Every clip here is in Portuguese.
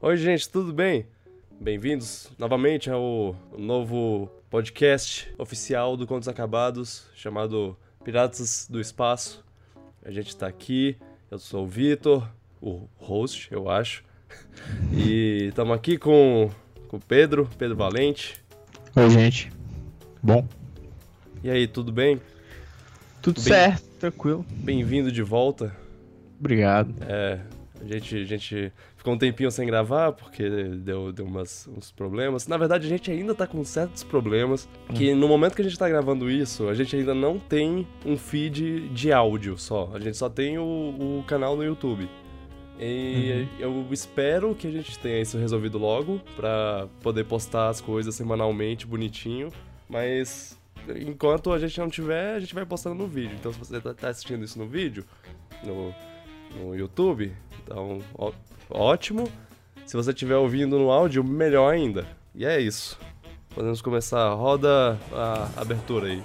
Oi, gente, tudo bem? Bem-vindos novamente ao novo podcast oficial do Contos Acabados, chamado Piratas do Espaço. A gente tá aqui, eu sou o Vitor, o host, eu acho. E estamos aqui com, com o Pedro, Pedro Valente. Oi, gente. Bom. E aí, tudo bem? Tudo Bem- certo, tranquilo. Bem-vindo de volta. Obrigado. É, a gente, a gente ficou um tempinho sem gravar porque deu, deu umas, uns problemas. Na verdade, a gente ainda tá com certos problemas. Que no momento que a gente tá gravando isso, a gente ainda não tem um feed de áudio só. A gente só tem o, o canal no YouTube. E eu espero que a gente tenha isso resolvido logo pra poder postar as coisas semanalmente, bonitinho. Mas enquanto a gente não tiver, a gente vai postando no vídeo. Então se você tá tá assistindo isso no vídeo, no, no YouTube, então ó- ótimo. Se você estiver ouvindo no áudio, melhor ainda. E é isso. Podemos começar. Roda a abertura aí.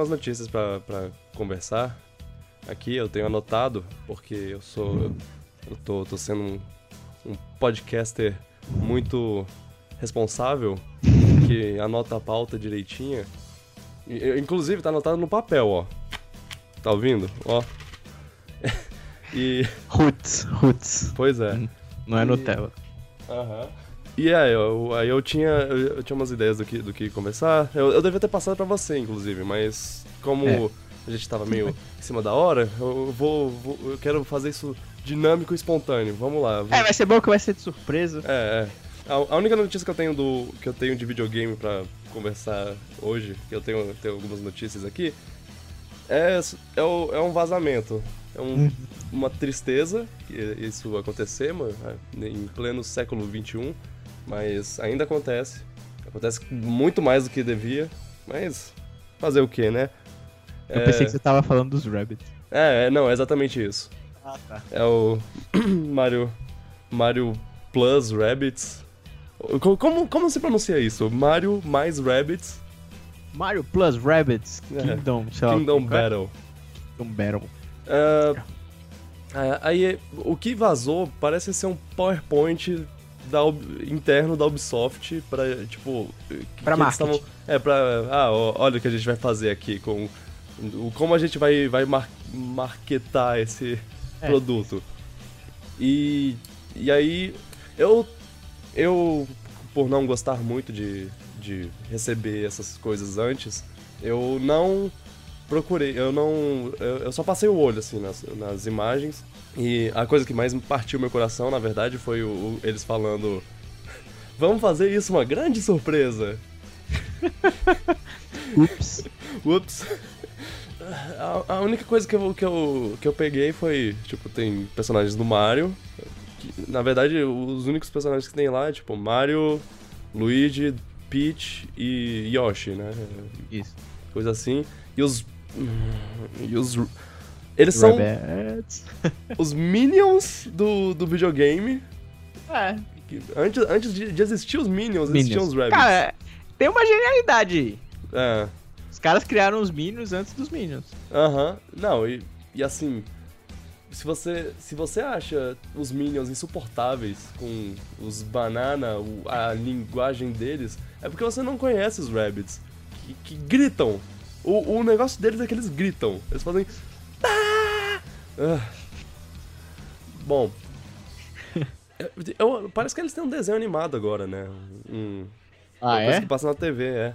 Eu tinha umas notícias pra, pra conversar. Aqui eu tenho anotado, porque eu sou. Eu tô, tô sendo um, um podcaster muito responsável, que anota a pauta direitinha. Eu- inclusive, tá anotado no papel, ó. Tá ouvindo? Ó. e. Roots, roots. Pois é. Não é Nutella. Aham. E aí, eu, aí eu tinha, eu, eu tinha umas ideias do que, do que conversar. Eu, eu devia ter passado pra você, inclusive, mas como É. a gente tava meio em cima da hora, eu vou, vou- eu quero fazer isso dinâmico e espontâneo. Vamos lá. É, vai ser bom que vai ser de surpresa. É, é. A, a única notícia que eu tenho do que eu tenho de videogame pra conversar hoje, que eu tenho, tenho algumas notícias aqui, é, é, o- é um vazamento. É um- uma tristeza que isso acontecer, mano, em pleno século XXI, mas ainda acontece. Acontece muito mais do que devia, mas fazer o que, né? Eu É- pensei que você tava falando dos Rabbits. É, é, não, é exatamente isso. Ah, tá. É o Mario Mario Plus Rabbits. Co- Como, como se pronuncia isso? Mario mais Rabbits Mario Plus Rabbits É. Kingdom, sei lá. Kingdom é? Battle. Kingdom Battle. Ah, aí o que vazou parece ser um PowerPoint da, interno da Ubisoft pra, tipo. que- Pra que eles marketing. tavam- é, pra. Ah, olha o que a gente vai fazer aqui com. Como a gente vai, vai mar, marketar esse É. produto. E. E aí. Eu. Eu, por não gostar muito de, de receber essas coisas antes, eu não procurei, eu não. Eu, eu só passei o olho, assim, nas, nas imagens. E a coisa que mais partiu meu coração, na verdade, foi o, o- eles falando. Vamos fazer isso uma grande surpresa. Ups. Ups. A, a única coisa que eu, que, eu, que eu peguei foi, tipo, tem personagens do Mario. que, na verdade, os únicos personagens que tem lá é, tipo, Mario, Luigi, Peach e Yoshi, né? Isso. Coisa assim. E os. E os. Eles são Rabbits. os Minions do, do videogame. É. Antes, antes de, de existir os Minions, existiam os Rabbits. Cara, tem uma genialidade aí. É. Os caras criaram os Minions antes dos Minions. Aham. Não, e, e assim. Se você, se você acha os Minions insuportáveis com os banana, a linguagem deles, é porque você não conhece os Rabbits. Que, que gritam. O, o negócio deles é que eles gritam. Eles fazem. "Ah!" Ah. Bom. eu- parece que eles têm um desenho animado agora, né? Um, Ah, coisa é? que passa na TV, é.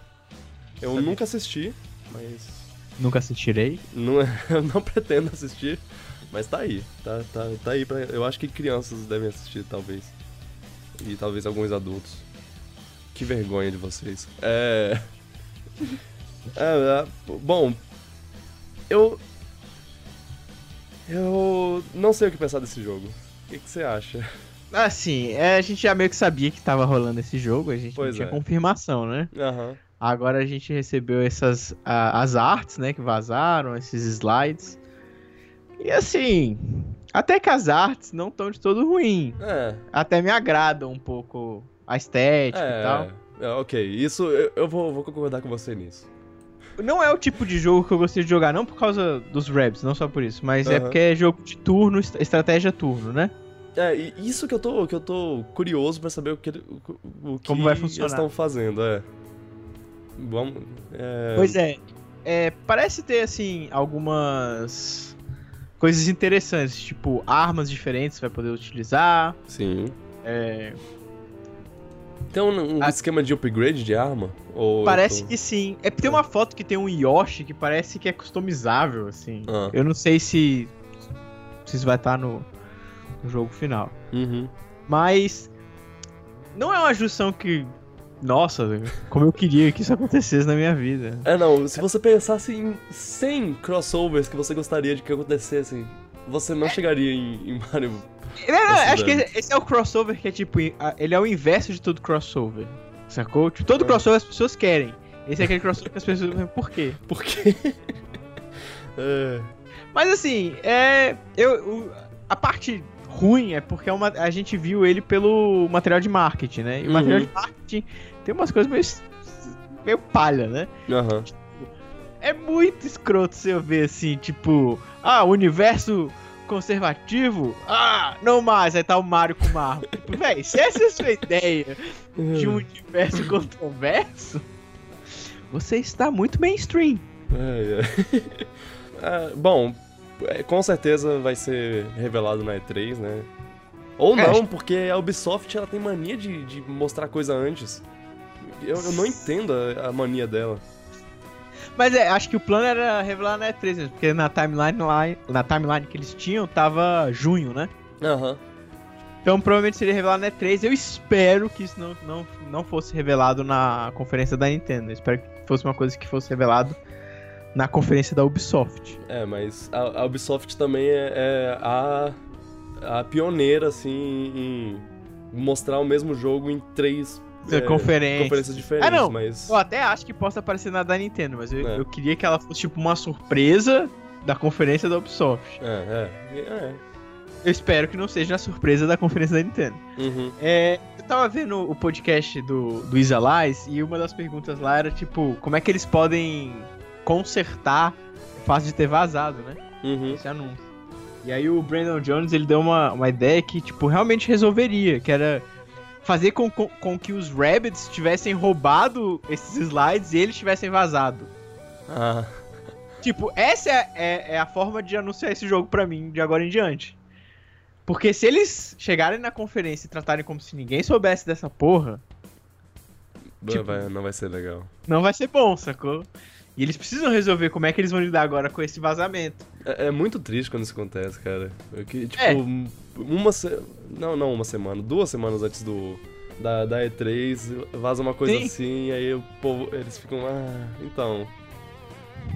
Eu Sabia. nunca assisti, mas Nunca assistirei. não, é- eu não pretendo assistir, mas tá aí. Tá, tá, tá aí pra. Eu acho que crianças devem assistir, talvez. E talvez alguns adultos. Que vergonha de vocês. É. é, é, bom. Eu. Eu não sei o que pensar desse jogo. O que, que você acha? Assim, é, a gente já meio que sabia que tava rolando esse jogo, a gente Pois tinha é. confirmação, né? Aham. Agora a gente recebeu essas a- as artes, né, que vazaram, esses slides. E assim, até que as artes não estão de todo ruim. É. Até me agradam um pouco a estética e tal. É, é, ok, isso eu, eu vou, vou concordar com você nisso. Não é o tipo de jogo que eu gostaria de jogar, não por causa dos raps, não só por isso, mas é Aham. porque é jogo de turno, est- estratégia turno, né? É, isso que eu tô, que eu tô curioso pra saber o que, o, o que Como vai eles funcionar. estão fazendo, é. Vamos. É, Pois é, é, parece ter assim algumas coisas interessantes, tipo armas diferentes você vai poder utilizar. Sim. é, Tem um, Ah. esquema de upgrade de arma? Parece tô- que sim. É porque tem uma foto que tem um Yoshi que parece que é customizável, assim. Ah. Eu não sei se, se isso vai estar no, no jogo final. Uhum. Mas não é uma junção que. Nossa, como eu queria que isso acontecesse na minha vida. É, não, se você pensasse em 100 crossovers que você gostaria de que acontecessem, você não chegaria em, em Mario. Não, não, acho que esse é o crossover que é tipo. Ele é o inverso de todo crossover. Sacou? Tipo, todo Ah. crossover as pessoas querem. Esse é aquele crossover que as pessoas. Por quê? Por quê? é. Mas assim, é. Eu, a parte ruim é porque é uma, a gente viu ele pelo material de marketing, né? E o Uhum. material de marketing tem umas coisas meio. meio palha, né? Aham. É muito escroto se eu ver assim, tipo, ah, universo conservativo, ah, não mais, aí tá o Mario com uma arma. Tipo, véi, se essa é a sua ideia de um universo controverso, você está muito mainstream. É, é. Ah, bom, é, com certeza vai ser revelado na E3, né? Ou É, não, porque a Ubisoft ela tem mania de, de mostrar coisa antes. Eu, eu não entendo a, a mania dela. Mas é, acho que o plano era revelar na E3, mesmo, porque na timeline, lá, na timeline que eles tinham tava junho, né? Aham. Então provavelmente seria revelado na E3. Eu espero que isso não, não, não fosse revelado na conferência da Nintendo. Eu espero que fosse uma coisa que fosse revelado na conferência da Ubisoft. É, mas a, a Ubisoft também é, é a, a pioneira, assim, em mostrar o mesmo jogo em três é, Conferência. conferências diferentes. Ah, não. Mas. Eu até acho que possa aparecer na da Nintendo, mas eu, É. eu queria que ela fosse tipo uma surpresa da conferência da Ubisoft. É, é. é. Eu espero que não seja a surpresa da conferência da Nintendo. Uhum. É, eu tava vendo o podcast do, do Isalize e uma das perguntas lá era tipo, como é que eles podem consertar o fato de ter vazado, né? Uhum. Esse anúncio. E aí o Brandon Jones ele deu uma, uma ideia que, tipo, realmente resolveria, que era fazer com, com, com que os Rabbits tivessem roubado esses slides e eles tivessem vazado. Ah. Tipo, essa é, é, é a forma de anunciar esse jogo pra mim de agora em diante. Porque se eles chegarem na conferência e tratarem como se ninguém soubesse dessa porra, Tipo- Vai- não vai ser legal. não vai ser bom, sacou? E eles precisam resolver como é que eles vão lidar agora com esse vazamento. É, é muito triste quando isso acontece, cara. Que, tipo, É. uma se... Não, não uma semana, duas semanas antes do da, da E3, vaza uma coisa Sim. assim, e aí o povo, eles ficam, ah, então...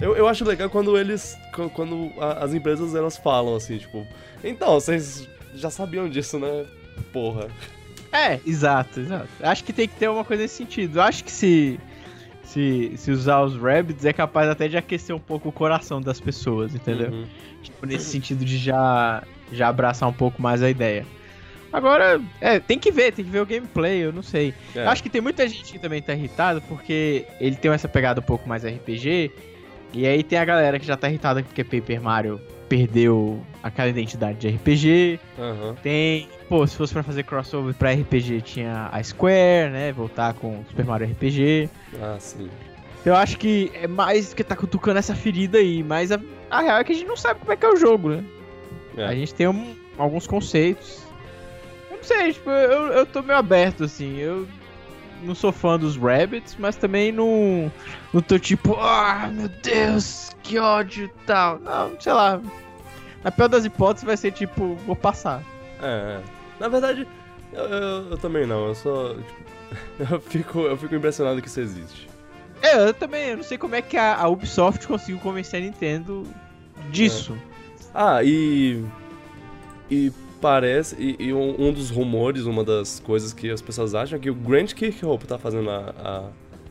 Eu, eu acho legal quando eles, qu- quando a- as empresas, elas falam assim, tipo, então, vocês já sabiam disso, né? Porra. É, exato, exato. Acho que tem que ter uma coisa nesse sentido. Eu acho que se, se, se usar os Rabbits é capaz até de aquecer um pouco o coração das pessoas, entendeu? Uhum. Tipo, nesse sentido de já, já abraçar um pouco mais a ideia. Agora, é, tem que ver, tem que ver o gameplay, eu não sei. É. Acho que tem muita gente que também tá irritada porque ele tem essa pegada um pouco mais RPG. E aí tem a galera que já tá irritada porque Paper Mario perdeu aquela identidade de RPG. Aham. Tem, pô, se fosse pra fazer crossover pra RPG tinha a Square, né? Voltar com Super Mario RPG. Ah, sim. Eu acho que é mais que tá cutucando essa ferida aí, mas a, a real é que a gente não sabe como é que é o jogo, né? É. A gente tem um- alguns conceitos. Eu não sei, tipo, eu, eu tô meio aberto, assim. Eu não sou fã dos Rabbits, mas também não, não tô tipo, ah, meu Deus, que ódio e tal. Não, sei lá. Na pior das hipóteses vai ser tipo, vou passar. É, é. Na verdade, eu, eu- eu também não. Eu só. Tipo, eu, fico, eu fico impressionado que isso existe. É, eu também, eu não sei como é que a, a Ubisoft conseguiu convencer a Nintendo disso. Ah, e. E parece. E, e um, um, dos rumores, uma das coisas que as pessoas acham é que o Grant Kirkhope tá fazendo a, a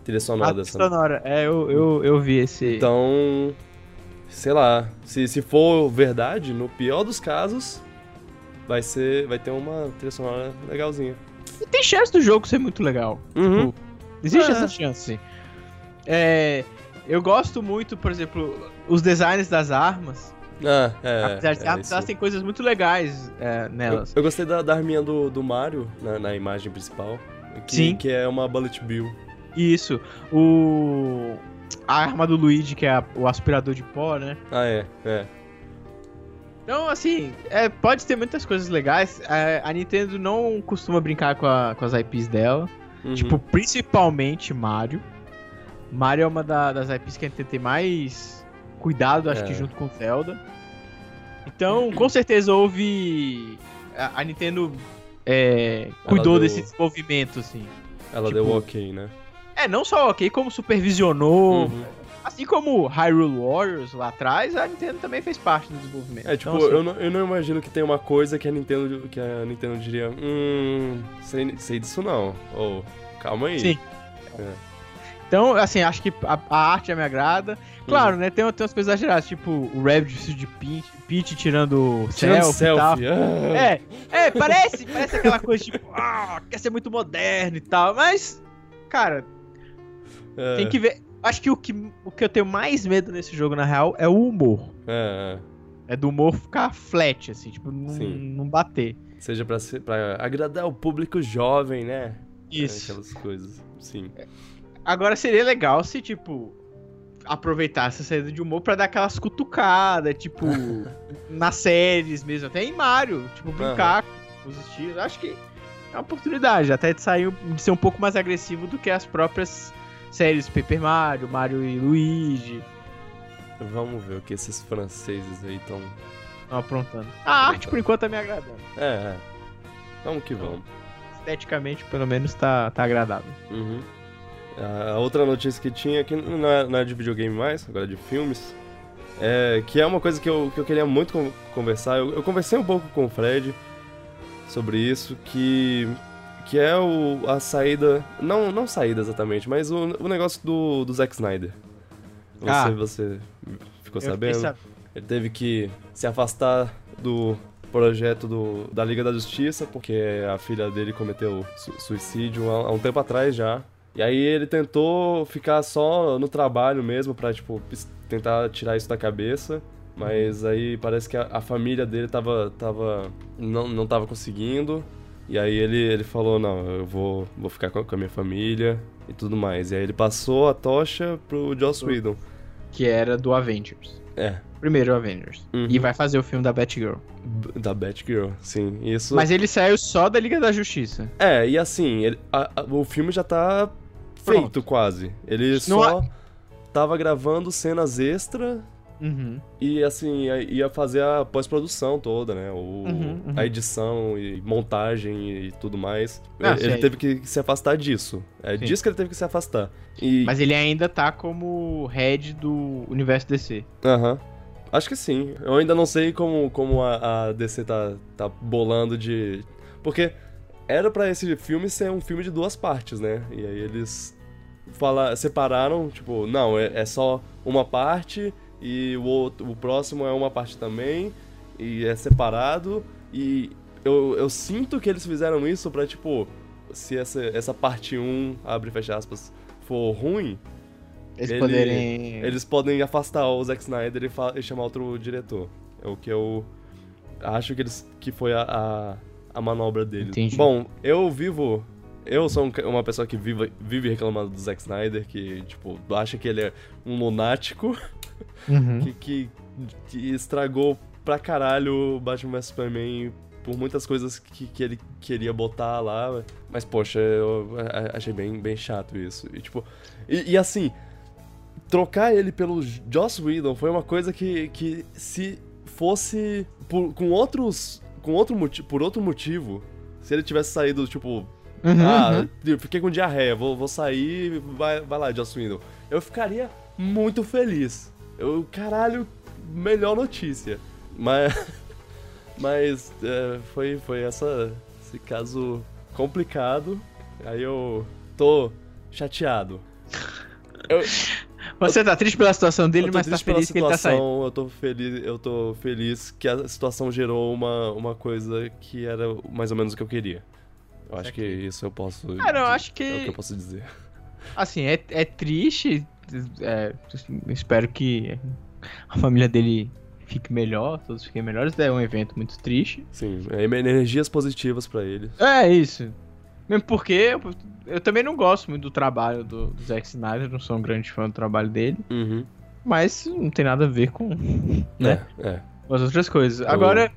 trilha sonora A dessa. sonora, é, eu, eu, eu vi esse. Então. Sei lá. Se, se for verdade, no pior dos casos, vai ser. Vai ter uma trilha sonora legalzinha. E tem chance do jogo ser muito legal. Uhum. Tipo, existe É. essa chance. É, eu gosto muito, por exemplo, os designs das armas. Ah, é. Apesar de é, armas, isso. elas têm coisas muito legais é, Eu, nelas. eu gostei da, da arminha do, do Mario na, na imagem principal. Que, Sim. Que é uma Bullet Bill. Isso. O. A arma do Luigi, que é a- o aspirador de pó, né? Ah, é. É. Então, assim, é, pode ter muitas coisas legais. É, a Nintendo não costuma brincar com, a- com as IPs dela. Uhum. Tipo, principalmente Mario. Mario é uma da- das IPs que a Nintendo tem mais cuidado, acho É. que junto com Zelda. Então, com certeza houve. A, a Nintendo é, cuidou deu- desse desenvolvimento, assim. Ela tipo, deu ok, né? É, não só ok, como supervisionou. Uhum. Assim como Hyrule Warriors lá atrás, a Nintendo também fez parte do desenvolvimento. É, tipo, Então, assim, eu, não, eu não imagino que tem uma coisa que a Nintendo, que a Nintendo diria, hum, sei, sei disso não. Ou, calma aí. Sim. É. Então, assim, acho que a, a arte já me agrada. Claro, Uhum. né? Tem, tem umas coisas exageradas, tipo o Rabbit vestido de Peach, Peach tirando Tirando selfie, e tal. selfie. ah. É, é, parece, parece aquela coisa tipo, ah, quer ser muito moderno e tal, mas, cara, É, tem que ver. Acho que o, que o que eu tenho mais medo nesse jogo, na real, é o humor. É, é. É do humor ficar flat, assim, tipo, não, não bater. Seja pra, pra agradar o público jovem, né? É, Isso. aquelas coisas, sim. Agora seria legal se, tipo, aproveitar essa saída de humor pra dar aquelas cutucadas, tipo, nas séries mesmo, até em Mario, tipo, brincar com os estilos. Acho que é uma oportunidade, até de sair, de ser um pouco mais agressivo do que as próprias séries Paper Mario, Mario e Luigi Vamos ver o que esses franceses aí estão... estão aprontando. A arte, por enquanto, tá me agradando. É, é. Vamos que vamos. Esteticamente, pelo menos, tá, tá agradável. Uhum. A outra notícia que tinha, que não é, não é de videogame mais, agora é de filmes, é, que é uma coisa que eu, que eu queria muito con- conversar. Eu, eu conversei um pouco com o Fred sobre isso, que, que é o, a saída. Não, não saída exatamente, mas o, o negócio do, do Zack Snyder. Você, Ah. você ficou sabendo? sab- Ele teve que se afastar do projeto do, da Liga da Justiça, porque a filha dele cometeu su- suicídio há, há um tempo atrás já. E aí ele tentou ficar só no trabalho mesmo pra, tipo, tentar tirar isso da cabeça. Mas aí parece que a, a família dele tava, tava não, não tava conseguindo. E aí ele, ele falou, não, eu vou, vou ficar com a, com a minha família e tudo mais. E aí ele passou a tocha pro Joss Whedon. Que era do Avengers. É, Primeiro Avengers. Uhum. E vai fazer o filme da Batgirl. Da Batgirl, sim. Isso. Mas ele saiu só da Liga da Justiça. É, e assim, ele- a- a- o filme já tá feito quase. Ele Não só tava gravando cenas extra Uhum. e assim, ia- ia fazer a pós-produção toda, né? O, Uhum, uhum. A edição e montagem e tudo mais. Ah, ele sei. teve que se afastar disso. É Sim. disso que ele teve que se afastar. E. Mas ele ainda tá como head do universo DC. Aham. Acho que sim. Eu ainda não sei como, como a, a DC tá, tá bolando de. Porque era pra esse filme ser um filme de duas partes, né? E aí eles fala, separaram, tipo, não, é, é só uma parte e o, outro, o próximo é uma parte também, e é separado. E eu, eu sinto que eles fizeram isso pra, tipo, se essa, essa parte 1, abre e fecha aspas, for ruim, Eles Ele- poderem. eles podem afastar o Zack Snyder e, e chamar outro diretor. É o que eu acho que, eles, que foi a, a, a manobra deles. Entendi. Bom, eu vivo. Eu sou um uma pessoa que vive, vive reclamando do Zack Snyder, que, tipo, acha que ele é um lunático, Uhum. que, que, que estragou pra caralho o Batman vs Superman por muitas coisas que, que ele queria botar lá. Mas, poxa, eu achei bem, bem chato isso. E, tipo, e, e assim, trocar ele pelo Joss Whedon foi uma coisa que, que se fosse por, com outros. Com outro motivo, por outro motivo, se ele tivesse saído, tipo, Uhum, ah, uhum. fiquei com diarreia, vou, vou sair, vai, vai lá, Joss Whedon. Eu ficaria muito feliz. Eu, caralho, melhor notícia. Mas. Mas é, foi, foi essa, esse caso complicado. Aí eu tô chateado. Eu, você tá triste pela situação dele, mas tá feliz situação, que ele tá saindo. Eu tô feliz, eu tô feliz que a situação gerou uma, uma coisa que era mais ou menos o que eu queria. Eu acho que isso eu posso. Cara, eu acho que. É o que eu posso dizer. Assim, é, é triste. É, espero que a família dele fique melhor, todos fiquem melhores. É um evento muito triste. Sim, é energias positivas para eles. É isso. Mesmo porque eu, eu, também não gosto muito do trabalho do, do Zack Snyder, não sou um grande fã do trabalho dele. Uhum. Mas não tem nada a ver com. Né? É, é. As outras coisas. Agora,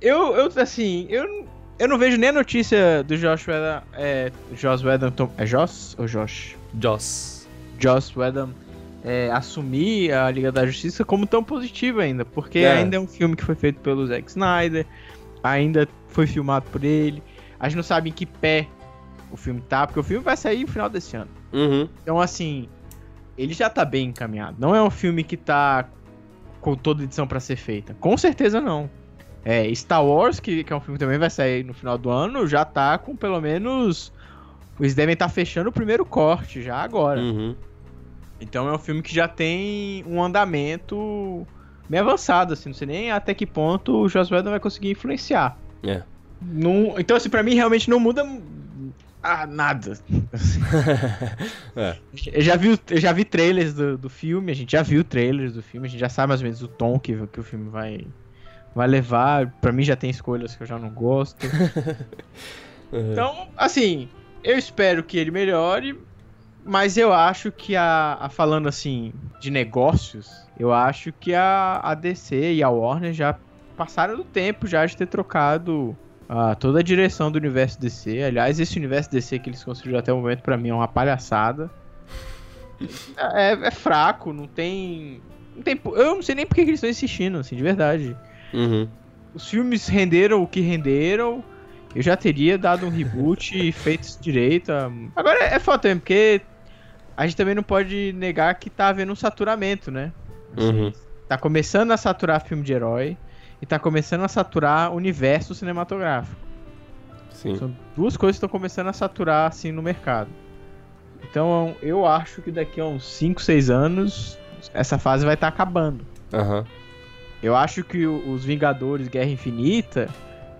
eu, eu assim, eu, eu não vejo nem a notícia do Josh Whedon. É. Josh Whedon. É Josh ou Josh? Joss. Josh Whedon. É, assumir a Liga da Justiça como tão positiva ainda, porque é. ainda é um filme que foi feito pelo Zack Snyder, ainda foi filmado por ele, a gente não sabe em que pé o filme tá, porque o filme vai sair no final desse ano. Uhum. Então, assim, ele já tá bem encaminhado. Não é um filme que tá com toda edição para ser feita. Com certeza não. É, Star Wars, que, que é um filme que também vai sair no final do ano, já tá com pelo menos. Eles devem estar tá fechando o primeiro corte já agora. Uhum. Então é um filme que já tem um andamento bem avançado, assim. Não sei nem até que ponto o Joss Whedon vai conseguir influenciar. É. Não, então, assim, pra mim realmente não muda ah, nada. é. Eu já vi, eu já vi trailers do, do filme, a gente já viu trailers do filme, a gente já sabe mais ou menos o tom que, que o filme vai, vai levar. Pra mim já tem escolhas que eu já não gosto. uhum. Então, assim, eu espero que ele melhore, mas eu acho que a, a, falando assim de negócios, eu acho que a, a DC e a Warner já passaram do tempo já de ter trocado ah, toda a direção do universo DC. Aliás, esse universo DC que eles construíram até o momento, para mim, é uma palhaçada. É, é, fraco, não tem. Não tem. Eu não sei nem porque que eles estão insistindo, assim, de verdade. Uhum. Os filmes renderam o que renderam. Eu já teria dado um reboot e feito isso direito. Agora é foda também, porque a gente também não pode negar que tá havendo um saturamento, né? Assim, uhum. Tá começando a saturar filme de herói e tá começando a saturar o universo cinematográfico. Sim. São duas coisas que estão começando a saturar assim no mercado. Então eu acho que daqui a uns 5, 6 anos essa fase vai estar tá acabando. Uhum. Eu acho que os Vingadores Guerra Infinita,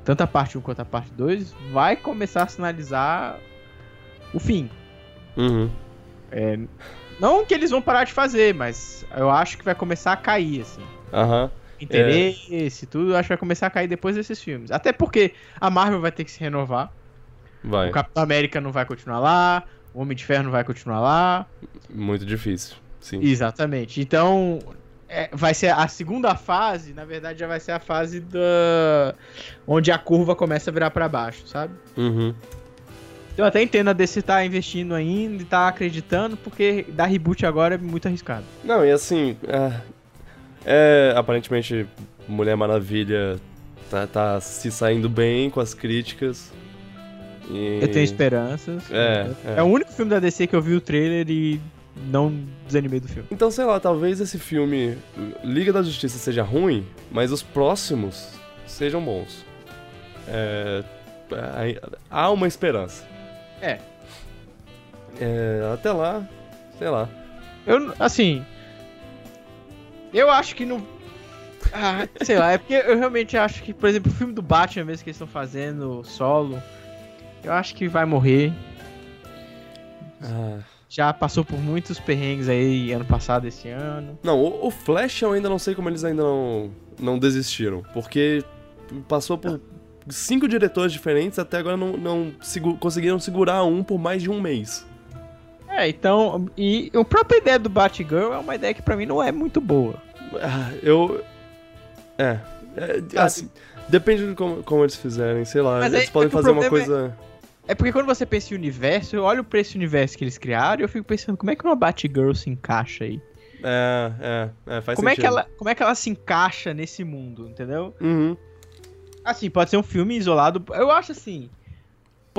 tanto a parte 1 quanto a parte 2, vai começar a sinalizar o fim. Uhum. É, não que eles vão parar de fazer, mas eu acho que vai começar a cair, assim. Aham. Uhum interesse, é. tudo, acho que vai começar a cair depois desses filmes. Até porque a Marvel vai ter que se renovar. Vai. O Capitão América não vai continuar lá, o Homem de Ferro não vai continuar lá. Muito difícil, sim. Exatamente. Então, é, vai ser a segunda fase, na verdade, já vai ser a fase da onde a curva começa a virar para baixo, sabe? Uhum. Eu até entendo a DC tá investindo ainda e tá acreditando, porque dar reboot agora é muito arriscado. Não, e assim, é, é, aparentemente, Mulher Maravilha tá, tá se saindo bem com as críticas. E... Eu tenho esperanças. É, é, é. o único filme da DC que eu vi o trailer e não desanimei do filme. Então, sei lá, talvez esse filme Liga da Justiça seja ruim, mas os próximos sejam bons. É, há uma esperança. É. é. Até lá, sei lá. Eu, assim, eu acho que não. Ah, sei lá, é porque eu realmente acho que, por exemplo, o filme do Batman mesmo que eles estão fazendo, solo, eu acho que vai morrer. Ah. Já passou por muitos perrengues aí ano passado, esse ano. Não, o, o, Flash eu ainda não sei como eles ainda não, não desistiram. Porque passou por cinco diretores diferentes, até agora não, não conseguiram segurar um por mais de um mês. É, então. E a própria ideia do Batgirl é uma ideia que pra mim não é muito boa. Ah, eu. É. é assim, depende de como, como, eles fizerem, sei lá. Mas eles é, podem é fazer uma coisa. É, é porque quando você pensa em universo, eu olho pra esse universo que eles criaram e eu fico pensando como é que uma Batgirl se encaixa aí. É, é, é faz como sentido. É que ela, como é que ela se encaixa nesse mundo, entendeu? Uhum. Assim, pode ser um filme isolado. Eu acho assim.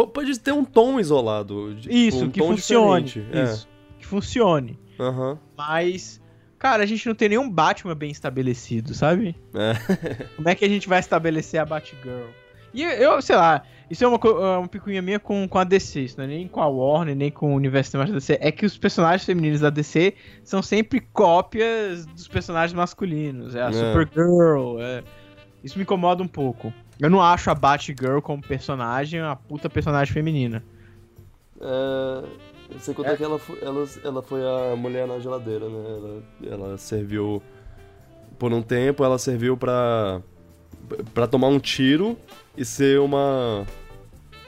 Pode ter um tom isolado. Isso, um que funcione. Diferente. Isso, é. que funcione. Uhum. Mas cara, a gente não tem nenhum Batman bem estabelecido, sabe? É. Como é que a gente vai estabelecer a Batgirl? E eu, sei lá, isso é uma, é uma picuinha minha com, com a DC, isso não é nem com a Warner, nem com o universo da DC. É que os personagens femininos da DC são sempre cópias dos personagens masculinos. É a É. Supergirl, é... Isso me incomoda um pouco. Eu não acho a Batgirl como personagem uma puta personagem feminina. É, sem contar que ela foi, ela, ela foi a mulher na geladeira, né? Ela, ela serviu. Por um tempo, ela serviu pra. pra tomar um tiro e ser uma.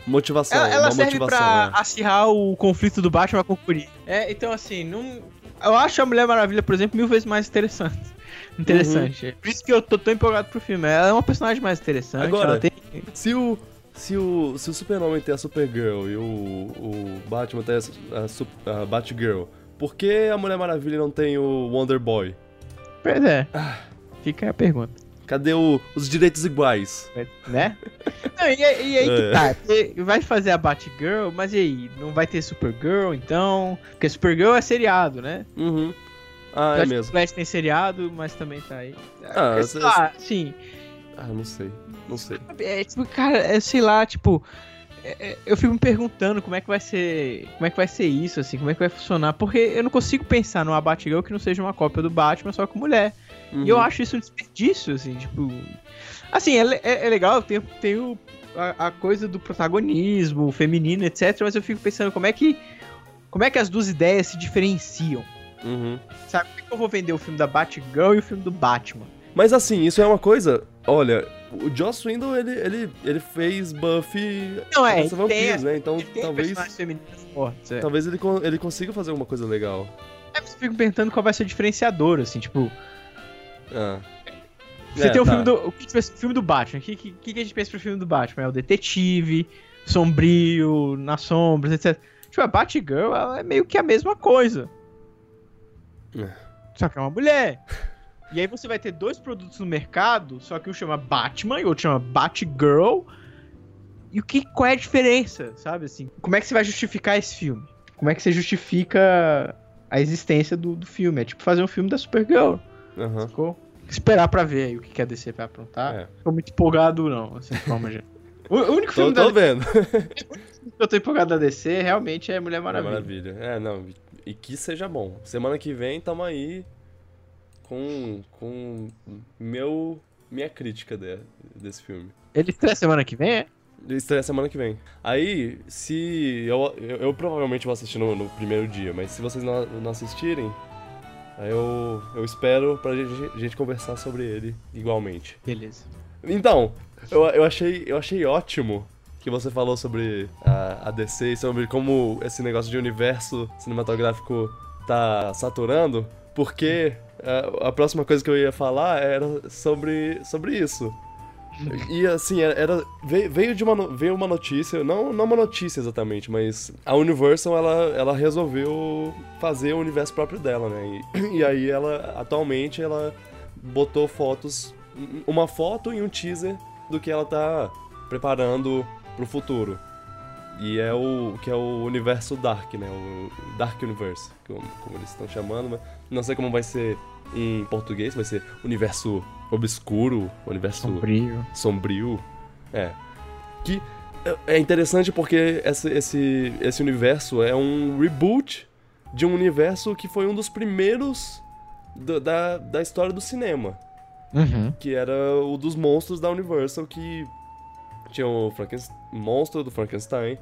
Motivação. Ela, ela uma serve motivação, pra né? acirrar o conflito do Batman com o Coringa. É, então assim, não... eu acho a Mulher Maravilha, por exemplo, mil vezes mais interessante. Interessante. Por isso que eu tô tão empolgado pro filme. Ela é uma personagem mais interessante. Agora- tem... Se o. Se o, se o Super-Homem tem a Supergirl e o, o Batman tem a, a, a Batgirl, por que a Mulher Maravilha não tem o Wonder Boy? Pois é. Ah. Fica a pergunta. Cadê o- os direitos iguais? Né? Não, e, aí- e aí que É. tá. Vai fazer a Batgirl, mas e aí? Não vai ter Supergirl, então? Porque Supergirl é seriado, né? Uhum. Ah, é mesmo. Flash tem seriado, mas também tá aí. Ah, É, sei lá, sim. Ah, não sei. Não sei. É, tipo, cara, é, sei lá, tipo. é, é, eu fico me perguntando como é que vai ser. Como é que vai ser isso, assim, como é que vai funcionar. Porque eu não consigo pensar numa Batgirl que não seja uma cópia do Batman, só com mulher. Uhum. E eu acho isso um desperdício, assim, tipo. Assim, é, é, é legal, tem, tem o, a, a coisa do protagonismo, feminino, etc. Mas eu fico pensando como é que. Como é que as duas ideias se diferenciam? Uhum. Sabe? Como é que eu vou vender o filme da Batgirl e o filme do Batman? Mas assim, isso é uma coisa. Olha, o Joss Whedon, ele, ele, ele fez Buffy Não, é, tem, né? Então ele tem talvez, fortes, é. talvez ele, ele consiga fazer alguma coisa legal. É, eu fico perguntando qual vai ser o diferenciador, assim, tipo. Ah. Você É, tem o tá. filme do. O que pensa- filme do Batman? O que, que, que a gente pensa pro filme do Batman? É o detetive, sombrio, nas sombras, etc. Tipo, a Batgirl, ela é meio que a mesma coisa. É. Só que é uma mulher. E aí você vai ter dois produtos no mercado, só que um chama Batman e o outro chama Batgirl. E o que, qual é a diferença, sabe, assim? Como é que você vai justificar esse filme? Como é que você justifica a existência do, do filme? É tipo fazer um filme da Supergirl. Aham. Sacou? Esperar pra ver aí o que que a DC vai aprontar. É. Tô muito empolgado, não, assim, forma geral. O o único Tô, filme tô da vendo. que eu tô empolgado da DC realmente é Mulher Maravilha. Maravilha. É, não. E que seja bom. Semana que vem tamo aí com, com meu, minha crítica de- desse filme. Ele estreia semana que vem, é? Estreia semana que vem. Aí, se. Eu, eu, eu provavelmente vou assistir no, no primeiro dia, mas se vocês não, não assistirem, aí eu, eu espero pra gente, gente conversar sobre ele igualmente. Beleza. Então, eu, eu, achei, eu achei ótimo que você falou sobre a, a DC e sobre como esse negócio de universo cinematográfico tá saturando, porque a, a próxima coisa que eu ia falar era sobre, sobre isso. E assim, era, veio, de uma, veio uma notícia, não, não uma notícia exatamente, mas a Universal ela, ela resolveu fazer o universo próprio dela, né? E, e aí ela atualmente ela botou fotos, uma foto e um teaser do que ela tá preparando pro futuro. E é o que é o universo Dark, né? O Dark Universe, como, como eles estão chamando, mas não sei como vai ser em português, vai ser universo obscuro, universo Sombrio. sombrio. É. Que é- interessante porque esse, esse, esse universo é um reboot de um universo que foi um dos primeiros do- da, da história do cinema. Uhum. Que era o dos monstros da Universal, que tinha o Frankenstein, monstro do Frankenstein,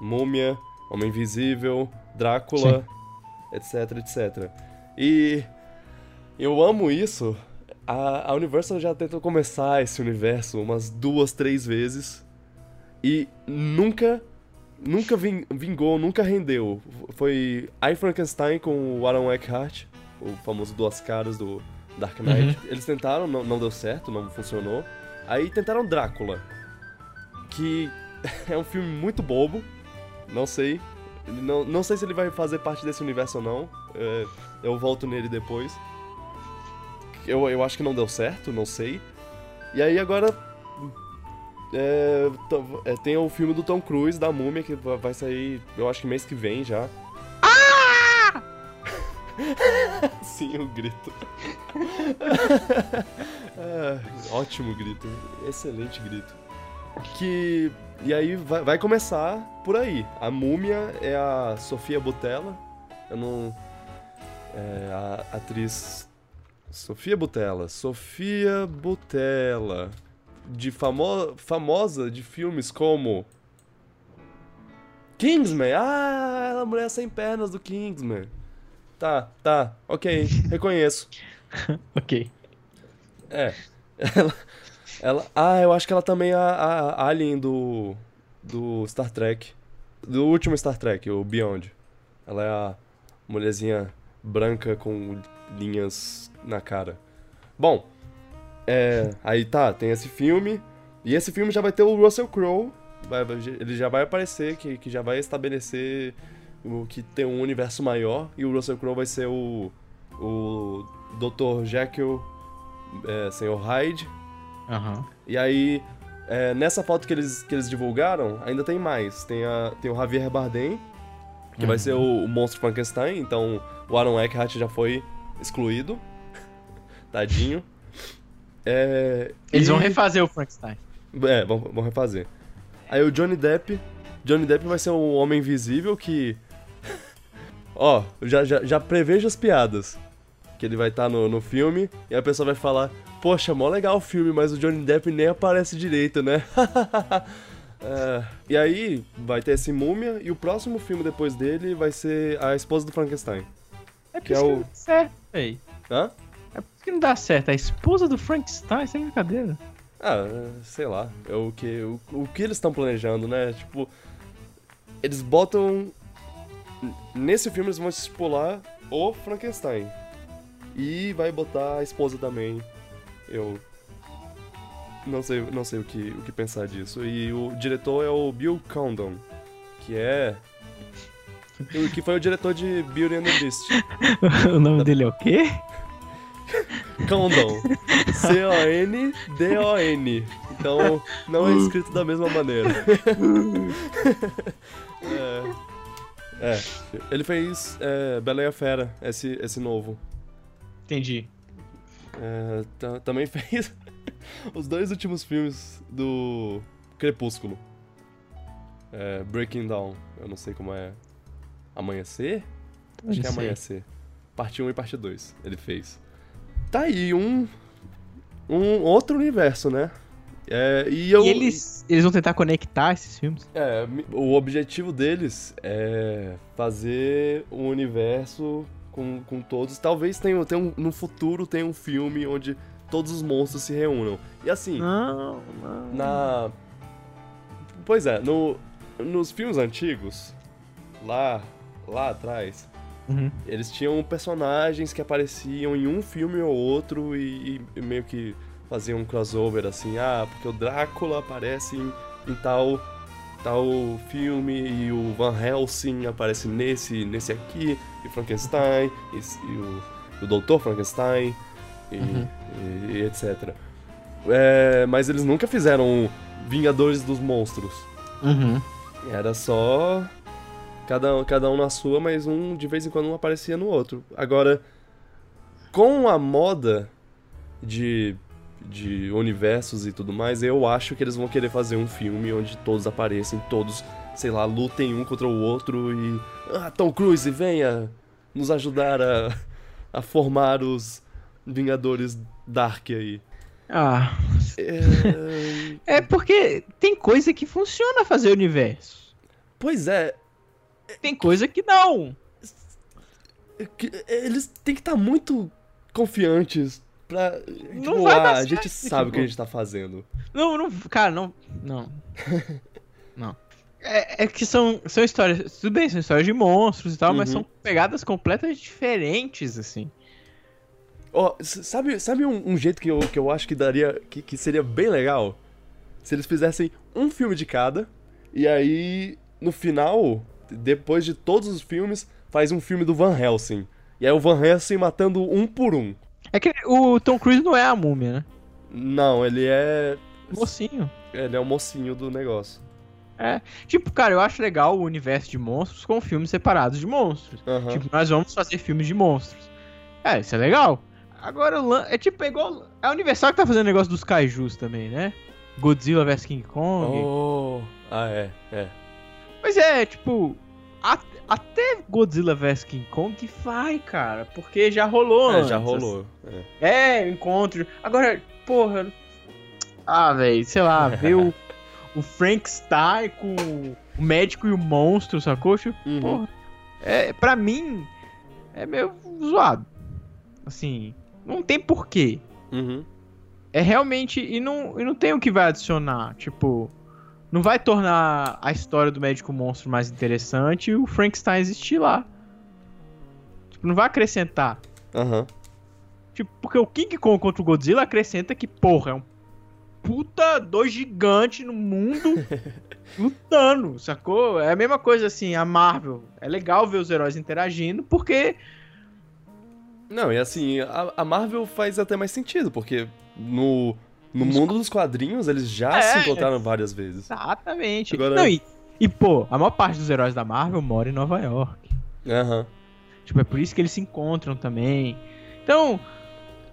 Múmia, Homem Invisível, Drácula, etc, etc. E eu amo isso. A, a Universal já tentou começar esse universo umas duas, três vezes e nunca, nunca ving- vingou, nunca rendeu. Foi I Frankenstein com o Aaron Eckhart, o famoso Duas Caras do Dark Knight. Eles tentaram, não, não deu certo, não funcionou. Aí tentaram Drácula, que é um filme muito bobo, não sei. Não, não sei se ele vai fazer parte desse universo ou não. É, eu volto nele depois. Eu, eu acho que não deu certo, não sei. E aí agora. é, é, tem o filme do Tom Cruise, da Múmia, que va- vai sair, eu acho que mês que vem já. Sim, o grito. É, ótimo grito. Excelente grito. Que. E aí vai, vai começar por aí. A múmia é a Sofia Butella. Eu não. É a atriz. Sofia Butella. Sofia Butella. De famo famosa de filmes como. Kingsman! Ah, ela é a mulher sem pernas do Kingsman. Tá, tá, ok, reconheço. ok. É. Ela, ela. Ah, eu acho que ela também é a, a Alien do. Do Star Trek. Do último Star Trek, o Beyond. Ela é a mulherzinha branca com linhas na cara. Bom, é, aí tá, tem esse filme. E esse filme já vai ter o Russell Crowe. Ele já vai aparecer, que, que já vai estabelecer o que tem um universo maior. E o Russell Crowe vai ser o. O Dr. Jekyll, é, Senhor Hyde. Aham. E aí, é, nessa foto que eles, que eles divulgaram, ainda tem mais. Tem, a, tem o Javier Bardem, que vai ser o, o monstro Frankenstein. Então, o Aaron Eckhart já foi excluído. Tadinho. É, Eles e- vão refazer o Frankenstein. É, vão, vão refazer. Aí o Johnny Depp. Johnny Depp vai ser um homem invisível que. Ó, já, já, já prevejo as piadas. Que ele vai estar no, no filme e a pessoa vai falar: Poxa, mó legal o filme, mas o Johnny Depp nem aparece direito, né? É, e aí vai ter esse múmia e o próximo filme depois dele vai ser A Esposa do Frankenstein. É por Que é isso que o- não dá certo, véi. Hã? É por isso que não dá certo. A esposa do Frankenstein, é brincadeira. Ah, sei lá. É o que, o, o que eles estão planejando, né? Tipo, eles botam. Nesse filme eles vão estipular o Frankenstein. E vai botar a esposa também. Eu. Não sei, não sei o, que, o que pensar disso. E o diretor é o Bill Condon, que é. Que foi o diretor de Beauty and the Beast. o nome dele é o quê? Condon. C-O-N-D-O-N. Então, não é escrito da mesma maneira. é. É. Ele fez é, Bela e a Fera, esse, esse novo. Entendi. É, ta- também fez os dois últimos filmes do Crepúsculo. É, Breaking Dawn. Eu não sei como é. Amanhecer? Acho que é. Amanhecer. Parte 1 e parte 2, ele fez. Tá aí um. Um outro universo, né? É, e eu. E eles, eles vão tentar conectar esses filmes? É, o objetivo deles é fazer um universo com, com todos. Talvez tenha, tenha um, no futuro tenha um filme onde todos os monstros se reúnam. E assim, Não, não. na. Pois é, no, nos filmes antigos, lá, lá atrás, Uhum. eles tinham personagens que apareciam em um filme ou outro e, e meio que faziam um crossover assim, ah, porque o Drácula aparece em, em tal tal filme e o Van Helsing aparece nesse nesse aqui e Frankenstein e, e o, o Doutor Frankenstein e, Uhum. e- e etc. É, mas eles nunca fizeram Vingadores dos Monstros. Uhum. Era só cada, cada um na sua, mas um de vez em quando um aparecia no outro. Agora, com a moda de, de universos e tudo mais, eu acho que eles vão querer fazer um filme onde todos aparecem, todos, sei lá, lutem um contra o outro e. Ah, Tom Cruise, venha nos ajudar a, a formar os Vingadores Dark aí. Ah. É, É porque tem coisa que funciona fazer universo. pois é, Tem coisa que não. eles têm que estar muito confiantes pra. Não tipo, vai ah, dar a gente sabe o que a gente tá fazendo. Não, não. Cara, não. Não. não. É, é que são, são histórias. Tudo bem, são histórias de monstros e tal, mas Uhum. são pegadas completamente diferentes, assim. Ó, s- sabe, sabe um, um jeito que eu, que eu acho que daria. Que, que seria bem legal? Se eles fizessem um filme de cada, e aí, no final, depois de todos os filmes, faz um filme do Van Helsing. E aí o Van Helsing matando um por um. É que o Tom Cruise não é a múmia, né? Não, ele é. Mocinho. Ele é o mocinho do negócio. É. Tipo, cara, eu acho legal o universo de monstros com filmes separados de monstros. Aham. Tipo, nós vamos fazer filmes de monstros. É, isso é legal. Agora, o é tipo, é igual. É a Universal que tá fazendo negócio dos kaijus também, né? Godzilla vs King Kong. Oh. Ah, é, é. Mas é, tipo. a- até Godzilla vs King Kong vai, cara. Porque já rolou. É, antes, já rolou. É. É, encontro. Agora, porra. Ah, velho, sei lá, ver o, o Frankenstein com o médico e o monstro, sacou? Tipo, Uhum. porra. É, pra mim, é meio zoado. Assim, não tem porquê. Uhum. É realmente. E não, e não tem o que vai adicionar. Tipo, não vai tornar a história do médico monstro mais interessante e o Frankenstein existir lá. Tipo, não vai acrescentar. Aham. Tipo, porque o King Kong contra o Godzilla acrescenta que, porra, é um puta dois gigantes no mundo lutando, sacou? É a mesma coisa assim, a Marvel. É legal ver os heróis interagindo, porque. Não, e assim, a, a Marvel faz até mais sentido, porque no, no Nos mundo dos quadrinhos eles já É. se encontraram várias vezes. Exatamente. Agora- Não, e, e, pô, a maior parte dos heróis da Marvel mora em Nova York. Aham. Tipo, é por isso que eles se encontram também. Então,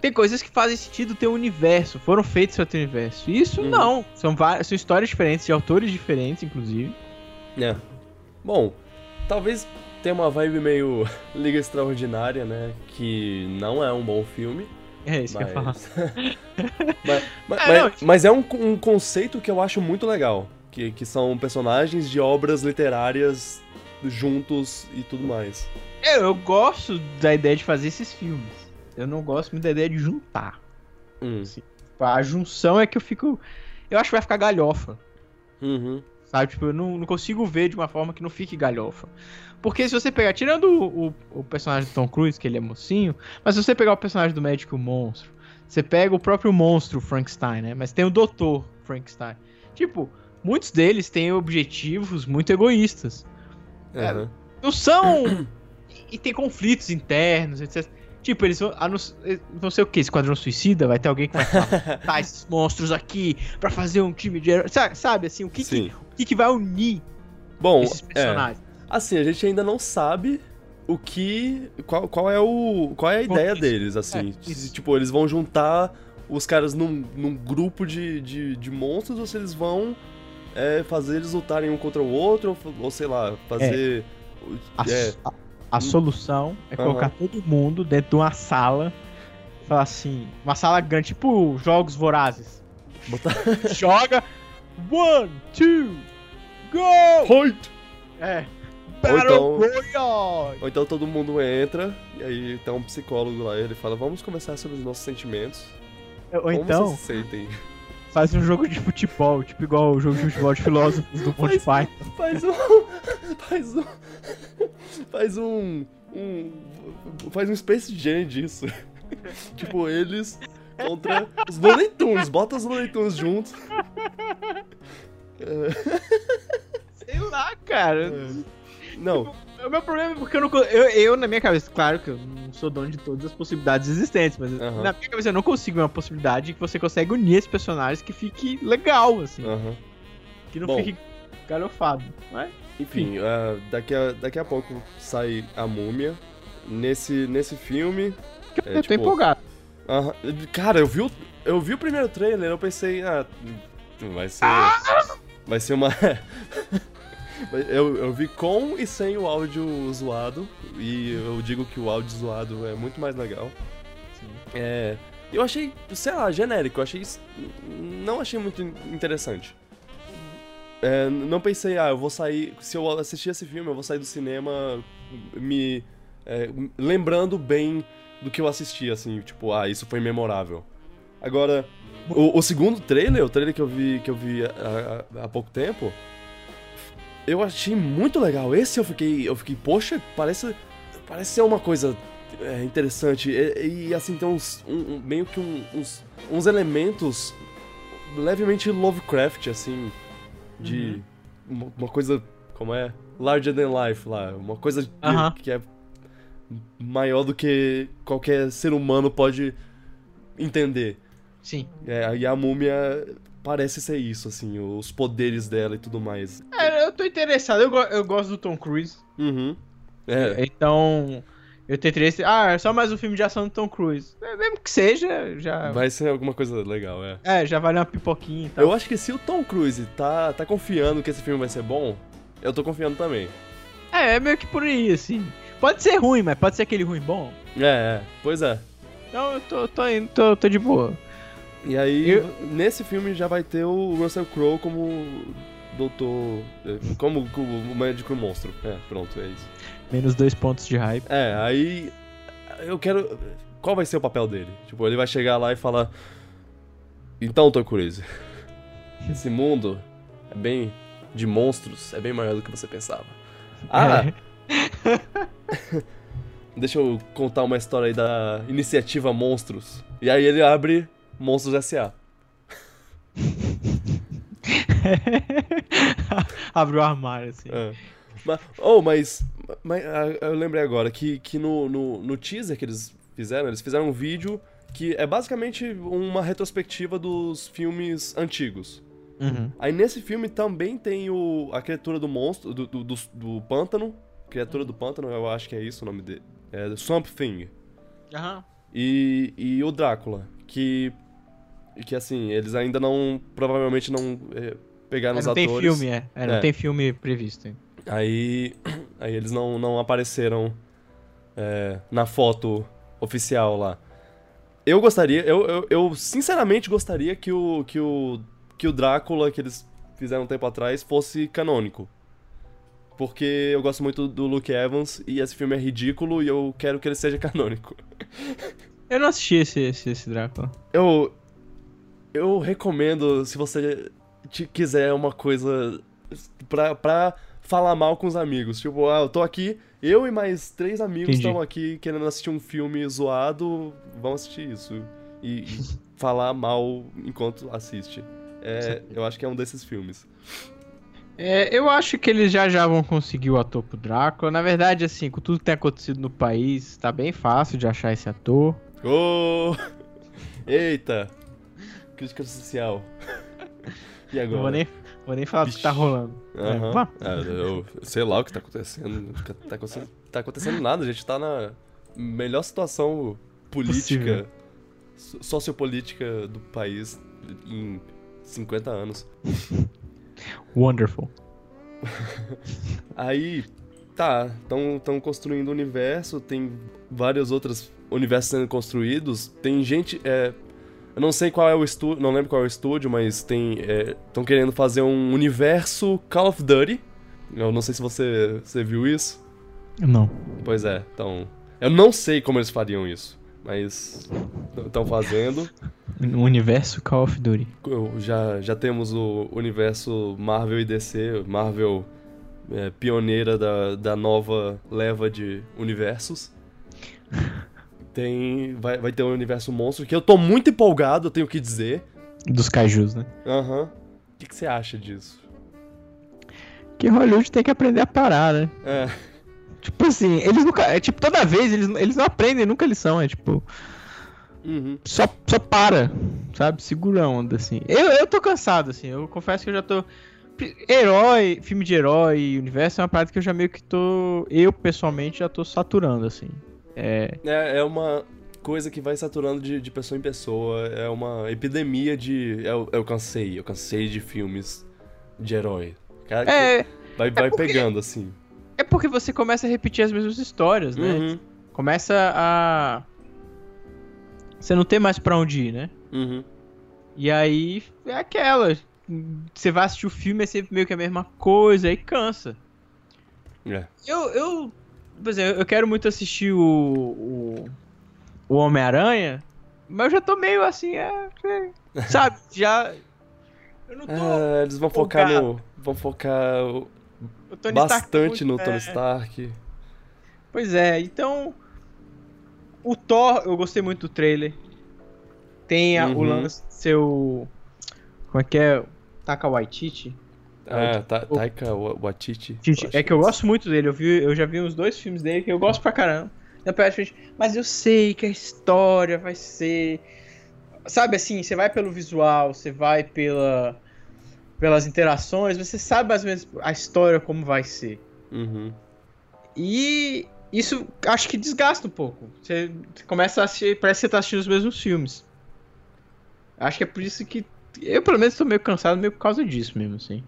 tem coisas que fazem sentido ter um universo, foram feitos pra ter um universo. Isso Uhum. não. São, várias, são histórias diferentes, de autores diferentes, inclusive. É. Bom, talvez tenha uma vibe meio Liga Extraordinária, né? Que não é um bom filme. É isso que eu ia falar. Mas... mas, mas, É, mas- mas é um, um conceito que eu acho muito legal. Que, que são personagens de obras literárias juntos e tudo mais. Eu, eu gosto da ideia de fazer esses filmes. Eu não gosto muito da ideia de juntar. Hum. A junção é que eu fico. Eu acho que vai ficar galhofa. Uhum. Sabe? Tipo, eu não, não consigo ver de uma forma que não fique galhofa. Porque se você pegar, tirando o, o, o personagem do Tom Cruise, que ele é mocinho, mas se você pegar o personagem do médico monstro, você pega o próprio monstro Frankenstein, né? Mas tem o doutor Frankenstein. Tipo, muitos deles têm objetivos muito egoístas. É. Não são. e, tem conflitos internos, etc. Tipo, eles vão. não, ser o quê? Esquadrão Suicida? Vai ter alguém que vai falar, tá esses monstros aqui pra fazer um time de. Sabe, sabe, assim, o que, que, o que, que vai unir Bom, esses é, personagens? Assim, a gente ainda não sabe o que. Qual, qual é o. Qual é a ideia Conflito. deles, assim. É, tipo, eles vão juntar os caras num, num grupo de, de, de monstros ou se eles vão é, fazer eles lutarem um contra o outro, ou, ou sei lá, fazer. A, É, a- a solução é colocar todo mundo dentro de uma sala. Falar assim, uma sala grande, tipo jogos vorazes. botar. Joga. One, two, go! Hoit! É. Ou então- Royale! Ou então todo mundo entra, e aí tem um psicólogo lá, e ele fala, vamos conversar sobre os nossos sentimentos. Ou Como então, vocês se sentem? faz um jogo de futebol, tipo igual o jogo de futebol de filósofos do Monty Faz- Python. Faz um. Faz um. Faz um. um faz um Space Jam disso. tipo, eles contra os Looney Tunes. Bota os Looney Tunes juntos. Sei lá, cara. Não, O meu problema é porque eu não. Eu, eu, na minha cabeça, claro que eu não sou dono de todas as possibilidades existentes, mas Aham. na minha cabeça eu não consigo ver uma possibilidade que você consegue unir esses personagens que fique legal, assim. aham. Que não Bom. fique galhofado. Mas, Enfim, ah, daqui, a, daqui a pouco sai a múmia. Nesse, nesse filme. eu É, tô tipo, empolgado. aham. Cara, eu vi, o, eu vi o primeiro trailer, eu pensei, ah, vai ser. Vai ser uma. eu, eu vi com e sem o áudio zoado. E eu digo que o áudio zoado é muito mais legal. É. Eu achei, sei lá, genérico. Eu achei. Não achei muito interessante. É, não pensei, ah, eu vou sair. Se eu assistir esse filme, eu vou sair do cinema me. é, lembrando bem do que eu assisti, assim, tipo, ah, isso foi memorável. Agora, o, o segundo trailer, o trailer que eu vi, que eu vi há- há pouco tempo, eu achei muito legal. Esse eu fiquei, eu fiquei, poxa, parece, parece ser uma coisa é, interessante. E, e, assim, tem uns, um- meio que um- uns, uns elementos levemente Lovecraft, assim, de uma, uma coisa, como é? Larger than life lá, uma coisa que, Aham. que é maior do que qualquer ser humano pode entender. Sim. É, e a múmia parece ser isso, assim, os poderes dela e tudo mais. É, eu tô interessado, eu, go- eu gosto do Tom Cruise. Uhum. É, Então, eu tenho interesse. Ah, é só mais um filme de ação do Tom Cruise. É, mesmo que seja, já. vai ser alguma coisa legal, é. É, já vale uma pipoquinha e tal. Eu acho que se o Tom Cruise tá, tá confiando que esse filme vai ser bom, eu tô confiando também. É, é meio que por aí, assim. Pode ser ruim, mas pode ser aquele ruim bom. É, é, pois é. Então eu tô, tô indo, tô, tô de boa. E aí, Eu- nesse filme já vai ter o Russell Crowe como doutor. eh, como o médico monstro. É, pronto, é isso. Menos dois pontos de hype. É, aí. Eu quero. Qual vai ser o papel dele? Tipo, ele vai chegar lá e falar. Então, Tom Cruise, esse mundo é bem. de monstros, é bem maior do que você pensava. Ah! É. Deixa eu contar uma história aí da iniciativa Monstros. E aí ele abre Monstros S.A. Abre o armário, assim. É. Mas, oh, mas, mas ah, eu lembrei agora que, que no, no, no teaser que eles fizeram, eles fizeram um vídeo que é basicamente uma retrospectiva dos filmes antigos. Uhum. Aí nesse filme também tem o, a criatura do monstro, do, do, do, do pântano. Criatura do pântano, eu acho que é isso o nome dele. É Swamp Thing. Aham. E, e o Drácula, que. Que assim, eles ainda não. Provavelmente não é, pegaram os não tem atores. filme, é. É, não É. tem filme previsto. Aí, aí eles não, não apareceram é, na foto oficial lá. Eu gostaria, eu, eu, eu sinceramente gostaria que o, que, o, que o Drácula que eles fizeram um tempo atrás fosse canônico. Porque eu gosto muito do Luke Evans e esse filme é ridículo e eu quero que ele seja canônico. Eu não assisti esse, esse, esse Drácula. Eu. Eu recomendo, se você te- quiser uma coisa pra, pra falar mal com os amigos. Tipo, ah, eu tô aqui, eu e mais três amigos estão aqui querendo assistir um filme zoado, vamos assistir isso. E, e falar mal enquanto assiste. É, eu acho que é um desses filmes. É, eu acho que eles já já vão conseguir o ator pro Drácula. Na verdade, assim, com tudo que tem acontecido no país, tá bem fácil de achar esse ator. Ô! Eita! Crítica social. E agora? Não vou nem, vou nem falar do que tá rolando. Aham. É, eu sei lá o que tá acontecendo. Tá acontecendo, tá acontecendo nada, a gente tá na melhor situação política, Possível. so- sociopolítica do país em 50 anos. Wonderful. Aí, tá, estão construindo o universo, tem vários outros universos sendo construídos, tem gente. É, eu não sei qual é o estúdio, não lembro qual é o estúdio, mas tem. Estão querendo fazer um universo Call of Duty. Eu não sei se você, você viu isso. Não. Pois é, então. Eu não sei como eles fariam isso, mas estão fazendo. No universo Call of Duty. Já, já temos o universo Marvel e DC, Marvel é, pioneira da, da nova leva de universos. Tem. Vai, vai ter um universo monstro que eu tô muito empolgado, eu tenho que dizer. Dos kaijus, né? Aham. O que, que você acha disso? Que Hollywood tem que aprender a parar, né? É. Tipo assim, eles nunca. É tipo, toda vez eles, eles não aprendem nunca a lição. É tipo, Uhum. só, só para, sabe? Segura a onda, assim. Eu, eu tô cansado, assim. Eu confesso que eu já tô. Herói, filme de herói universo é uma parada que eu já meio que tô. Eu, pessoalmente, já tô saturando, assim. É. É, é uma coisa que vai saturando de, de pessoa em pessoa. É uma epidemia de. Eu, eu cansei, eu cansei de filmes de herói. Cara, É, vai, vai porque- pegando, assim. é porque você começa a repetir as mesmas histórias, né? Uhum, Começa a. Você não tem mais pra onde ir, né? uhum. E aí é aquela. Você vai assistir o filme, é sempre meio que a mesma coisa, aí cansa. É. Eu, eu, por exemplo, eu quero muito assistir o, o, o Homem-Aranha, mas eu já tô meio assim, é, é, sabe, já, eu não tô, Ah, eles vão focar no. Vão focar o- o Stark bastante muito- no Tony é, Stark. Pois é, então, o Thor, eu gostei muito do trailer, tem a, o Uhum. lance de ser o, como é que é, Taka Waititi? Ah, Ta- o- Taika Wa- Waititi. É que eu isso. gosto muito dele, eu, vi, eu já vi uns dois filmes dele que eu gosto pra caramba. Parte, mas eu sei que a história vai ser. sabe assim, você vai pelo visual, você vai pela, pelas interações, você sabe mais ou menos a história como vai ser. Uhum. E isso acho que desgasta um pouco. Você começa a assistir, parece que você tá assistindo os mesmos filmes. Acho que é por isso que. Eu, pelo menos, tô meio cansado, meio por causa disso mesmo, assim.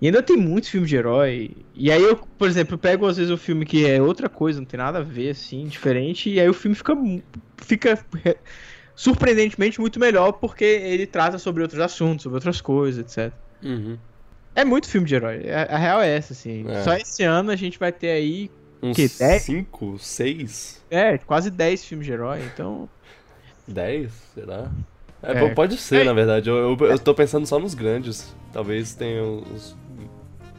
E ainda tem muitos filmes de herói. E aí eu, por exemplo, pego às vezes um filme que é outra coisa, não tem nada a ver, assim, diferente, e aí o filme fica. fica surpreendentemente muito melhor porque ele trata sobre outros assuntos, sobre outras coisas, etc. Uhum. É muito filme de herói. A, a real é essa, assim. É. Só esse ano a gente vai ter aí. Uns Que, dez? 5, 6, É, quase 10 filmes de herói, então. 10, será? É, É. pode ser, É. na verdade. Eu, eu, eu tô pensando só nos grandes. Talvez tenha uns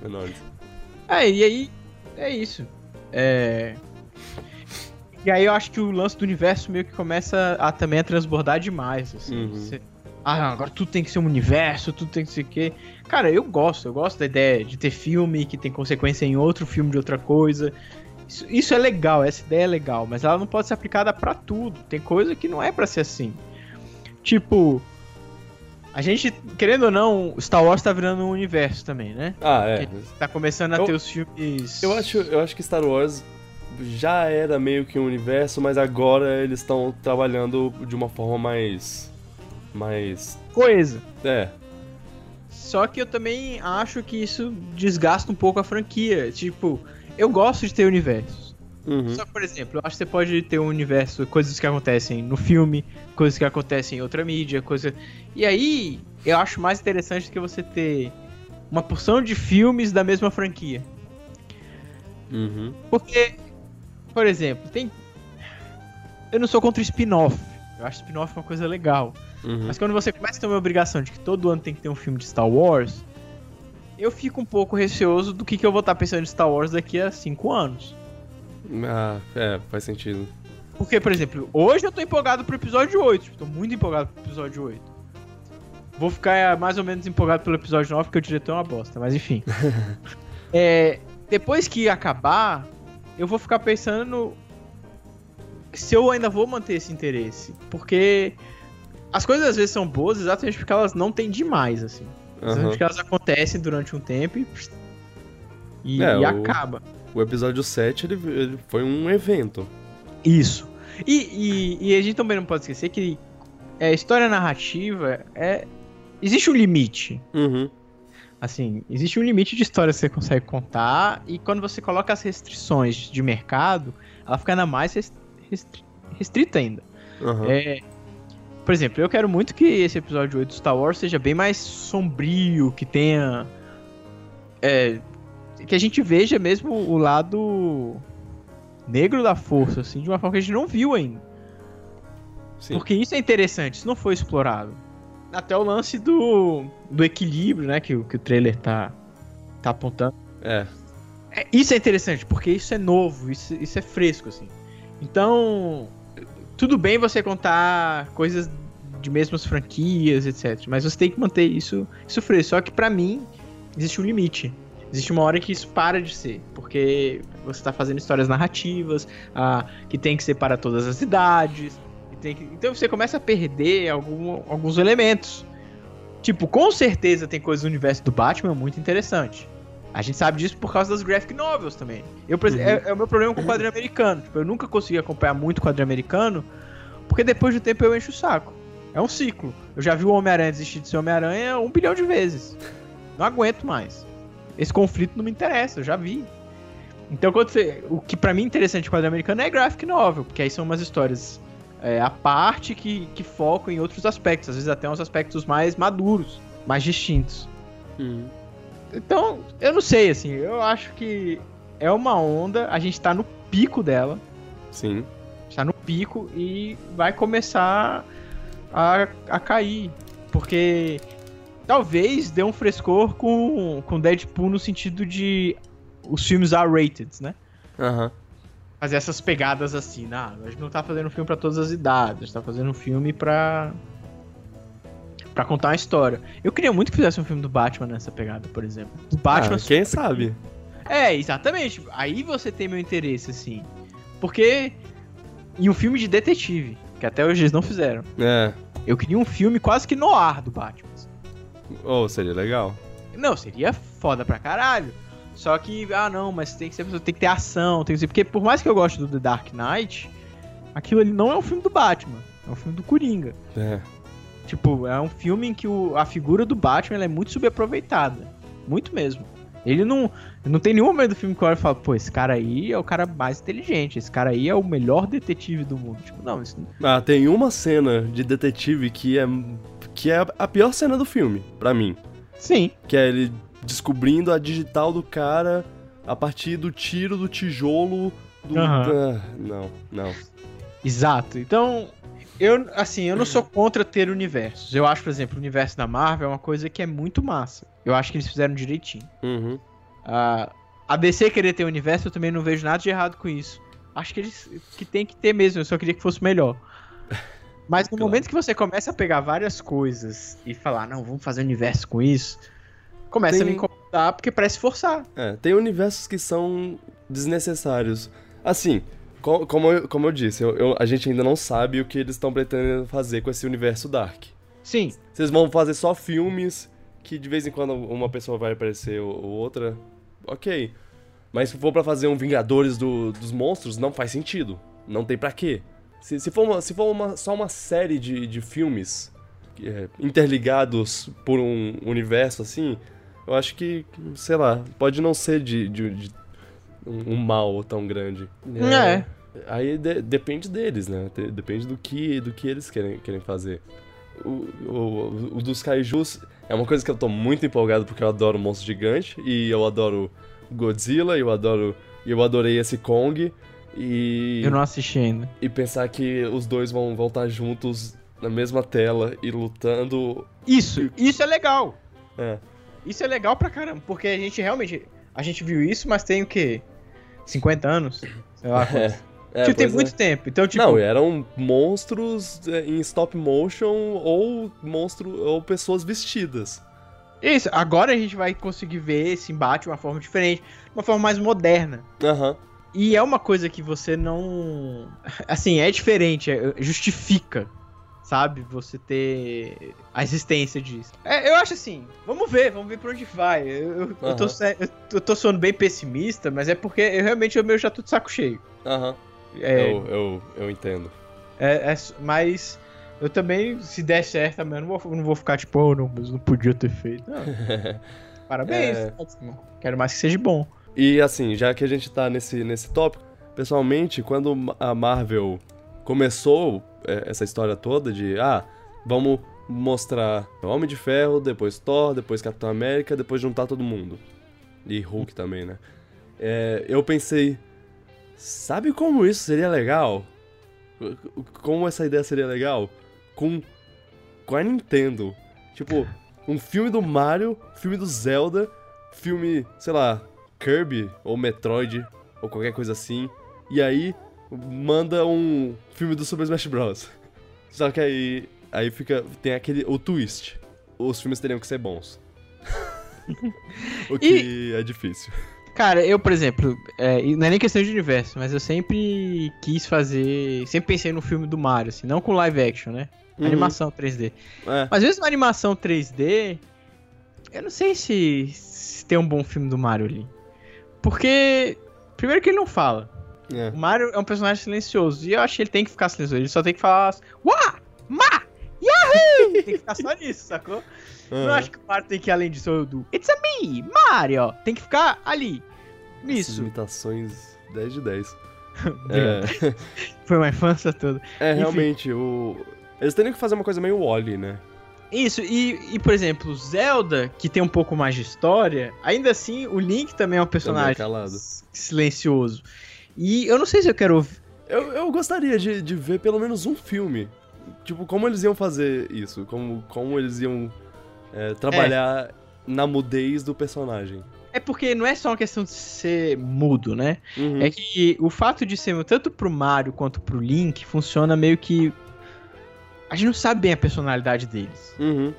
menores. É, e aí. É isso. É. E aí eu acho que o lance do universo meio que começa a também a transbordar demais. Assim. Uhum. Você- Ah, agora tudo tem que ser um universo, tudo tem que ser o quê. Cara, eu gosto, eu gosto da ideia de ter filme que tem consequência em outro filme de outra coisa. Isso, isso é legal, essa ideia é legal, mas ela não pode ser aplicada pra tudo. Tem coisa que não é pra ser assim. Tipo, a gente, querendo ou não, Star Wars tá virando um universo também, né? Ah, é. Tá começando a Eu- ter os filmes. Eu acho, eu acho que Star Wars já era meio que um universo, mas agora eles estão trabalhando de uma forma mais. mais. coisa. É. Só que eu também acho que isso desgasta um pouco a franquia. Tipo, eu gosto de ter universos. Uhum. Só que, por exemplo, eu acho que você pode ter um universo, coisas que acontecem no filme, coisas que acontecem em outra mídia, coisa. E aí, eu acho mais interessante do que você ter uma porção de filmes da mesma franquia. Uhum. Porque, por exemplo, tem. Eu não sou contra spin-off. Eu acho spin-off uma coisa legal. Uhum. Mas quando você começa a ter uma obrigação de que todo ano tem que ter um filme de Star Wars, eu fico um pouco receoso do que, que eu vou estar pensando em Star Wars daqui a 5 anos. Ah, é, faz sentido. Porque, por exemplo, hoje eu tô empolgado pro episódio 8. Tipo, tô muito empolgado pro episódio 8. Vou ficar mais ou menos empolgado pelo episódio 9, porque o diretor é uma bosta, mas enfim. É, depois que acabar, eu vou ficar pensando se eu ainda vou manter esse interesse. Porque as coisas às vezes são boas exatamente porque elas não têm demais, assim. Exatamente porque elas acontecem durante um tempo e. E, É, e acaba. O episódio 7 ele, ele foi um evento. Isso. E, e, e a gente também não pode esquecer que é, história narrativa é. Existe um limite. Uhum. Assim, existe um limite de história que você consegue contar, e quando você coloca as restrições de mercado, ela fica ainda mais res- restri- restrita ainda. Aham. É, por exemplo, eu quero muito que esse episódio 8 do Star Wars seja bem mais sombrio, que tenha. é, que a gente veja mesmo o lado negro da força, assim, de uma forma que a gente não viu ainda. Sim. Porque isso é interessante, isso não foi explorado. Até o lance do, do equilíbrio, né, que, o- que o trailer tá, tá apontando. É. É, isso é interessante, porque isso é novo, isso, isso é fresco, assim. Então, tudo bem você contar coisas de mesmas franquias, etc. Mas você tem que manter isso, isso fresco. Só que pra mim, existe um limite. Existe uma hora que isso para de ser. Porque você tá fazendo histórias narrativas, ah, que tem que ser para todas as idades. que- Então você começa a perder algum- alguns elementos. Tipo, com certeza tem coisas do universo do Batman muito interessante. A gente sabe disso por causa das graphic novels também. Eu, Uhum. é, é o meu problema com o quadrinho americano. Tipo, eu nunca consegui acompanhar muito o quadrinho americano, porque depois do tempo eu encho o saco. É um ciclo. Eu já vi o Homem-Aranha desistir de ser Homem-Aranha um bilhão de vezes. Não aguento mais. Esse conflito não me interessa, eu já vi. Então, quando você- o que pra mim é interessante do quadrinho americano é graphic novel, porque aí são umas histórias é, à parte que, que focam em outros aspectos, às vezes até uns aspectos mais maduros, mais distintos. Uhum. Então, eu não sei, assim, eu acho que é uma onda, a gente tá no pico dela, Sim. está no pico e vai começar a, a cair. Porque talvez dê um frescor com, com Deadpool no sentido de os filmes R-rated, né? Aham. Fazer essas pegadas assim, nah, a gente não tá fazendo um filme pra todas as idades, a gente tá fazendo um filme pra. pra contar uma história. Eu queria muito que fizesse um filme do Batman nessa pegada, por exemplo. Do Batman Ah, quem sabe? é, exatamente. Aí você tem meu interesse, assim. Porque. E um filme de detetive, que até hoje eles não fizeram. É. Eu queria um filme quase que no ar do Batman. Ou oh, seria legal. Não, seria foda pra caralho. Só que, ah não, mas tem que ser, tem que ter ação, tem que ser. Porque por mais que eu goste do The Dark Knight, aquilo ali não é um filme do Batman, é um filme do Coringa. É. Tipo, é um filme em que o, a figura do Batman é muito subaproveitada. Muito mesmo. Ele não. Não tem nenhum momento do filme que eu olho e falo, pô, esse cara aí é o cara mais inteligente, esse cara aí é o melhor detetive do mundo. Tipo, não, isso Ah, tem uma cena de detetive que é. Que é a pior cena do filme, para mim. Sim. Que é ele descobrindo a digital do cara a partir do tiro do tijolo do. Uhum. Não, não. Exato. Então, eu, assim, eu não sou contra ter universos. Eu acho, por exemplo, o universo da Marvel é uma coisa que é muito massa. Eu acho que eles fizeram direitinho. Uhum. Uh, a DC querer ter universo, eu também não vejo nada de errado com isso. Acho que eles que tem que ter mesmo, eu só queria que fosse melhor. Mas no claro. momento que você começa a pegar várias coisas e falar, não, vamos fazer universo com isso, começa tem... a me incomodar porque parece forçar. É, tem universos que são desnecessários. Assim, como eu, como eu disse, eu, eu, a gente ainda não sabe o que eles estão pretendendo fazer com esse universo Dark. Sim. Vocês vão fazer só filmes que de vez em quando uma pessoa vai aparecer ou, outra. Ok. Mas se for para fazer um Vingadores do, dos Monstros, não faz sentido. Não tem para quê. Se, se for, uma, se for uma, só uma série de, de filmes é, interligados por um universo assim, eu acho que, sei lá, pode não ser de, de, de um, um, mal tão grande. É. é. Aí de, depende deles, né? Depende do que, do que eles querem, querem fazer. O, o, o dos kaijus é uma coisa que eu tô muito empolgado porque eu adoro monstro gigante e eu adoro Godzilla, eu adoro. Eu adorei esse Kong. E. Eu não assisti ainda. E pensar que os dois vão voltar juntos na mesma tela e lutando. Isso, isso é legal. É. Isso é legal pra caramba, porque a gente realmente. A gente viu isso, mas tem o quê? 50 anos? Sei lá. É. É, tipo, tem muito é. tempo. Então, tipo... Não, eram monstros é, em stop motion ou monstro ou pessoas vestidas. Isso, agora a gente vai conseguir ver esse embate de uma forma diferente, de uma forma mais moderna. Aham. Uhum. E é uma coisa que você não. Assim, é diferente, é, justifica, sabe? Você ter a existência disso. É, eu acho assim, vamos ver, vamos ver pra onde vai. Eu, eu, uhum. eu, tô, eu tô soando bem pessimista, mas é porque eu realmente eu já tô de saco cheio. Aham. Uhum. É, eu, eu, eu entendo. É, é, mas eu também, se der certo, também eu não vou, não vou ficar tipo, oh, não, mas não podia ter feito. Parabéns, é... quero mais que seja bom. E assim, já que a gente tá nesse, nesse tópico, pessoalmente, quando a Marvel começou é, essa história toda de, ah, vamos mostrar Homem de Ferro, depois Thor, depois Capitão América, depois juntar todo mundo. E Hulk também, né? É, eu pensei, Sabe como isso seria legal? Como essa ideia seria legal? Com, com a Nintendo. Tipo, um filme do Mario, filme do Zelda, filme, sei lá, Kirby ou Metroid ou qualquer coisa assim. E aí manda um filme do Super Smash Bros. Só que aí aí fica tem aquele o twist. Os filmes teriam que ser bons. o que e... é difícil. Cara, eu, por exemplo, é, não é nem questão de universo, mas eu sempre quis fazer. Sempre pensei no filme do Mario, assim, não com live action, né? Uhum. Animação 3D. É. Mas mesmo animação 3D, eu não sei se, se tem um bom filme do Mario ali. Porque, primeiro que ele não fala. É. O Mario é um personagem silencioso. E eu acho que ele tem que ficar silencioso. Ele só tem que falar. Uá! Ma! Yahoo! tem que ficar só nisso, sacou? Uhum. Não acho que o Mario tem que ir além disso do It's a me, Mario. Tem que ficar ali. Nisso. Essas imitações 10 de 10. é. Foi uma infância toda. É, Enfim. realmente, o... eles teriam que fazer uma coisa meio Wally, né? Isso, e, e por exemplo, Zelda, que tem um pouco mais de história, ainda assim o Link também é um personagem silencioso. E eu não sei se eu quero ouvir. Eu, eu gostaria de, de ver pelo menos um filme. Tipo, como eles iam fazer isso? Como, como eles iam é, trabalhar é. na mudez do personagem. É porque não é só uma questão de ser mudo, né? Uhum. É que o fato de ser tanto pro Mario quanto pro Link funciona meio que. A gente não sabe bem a personalidade deles. Uhum.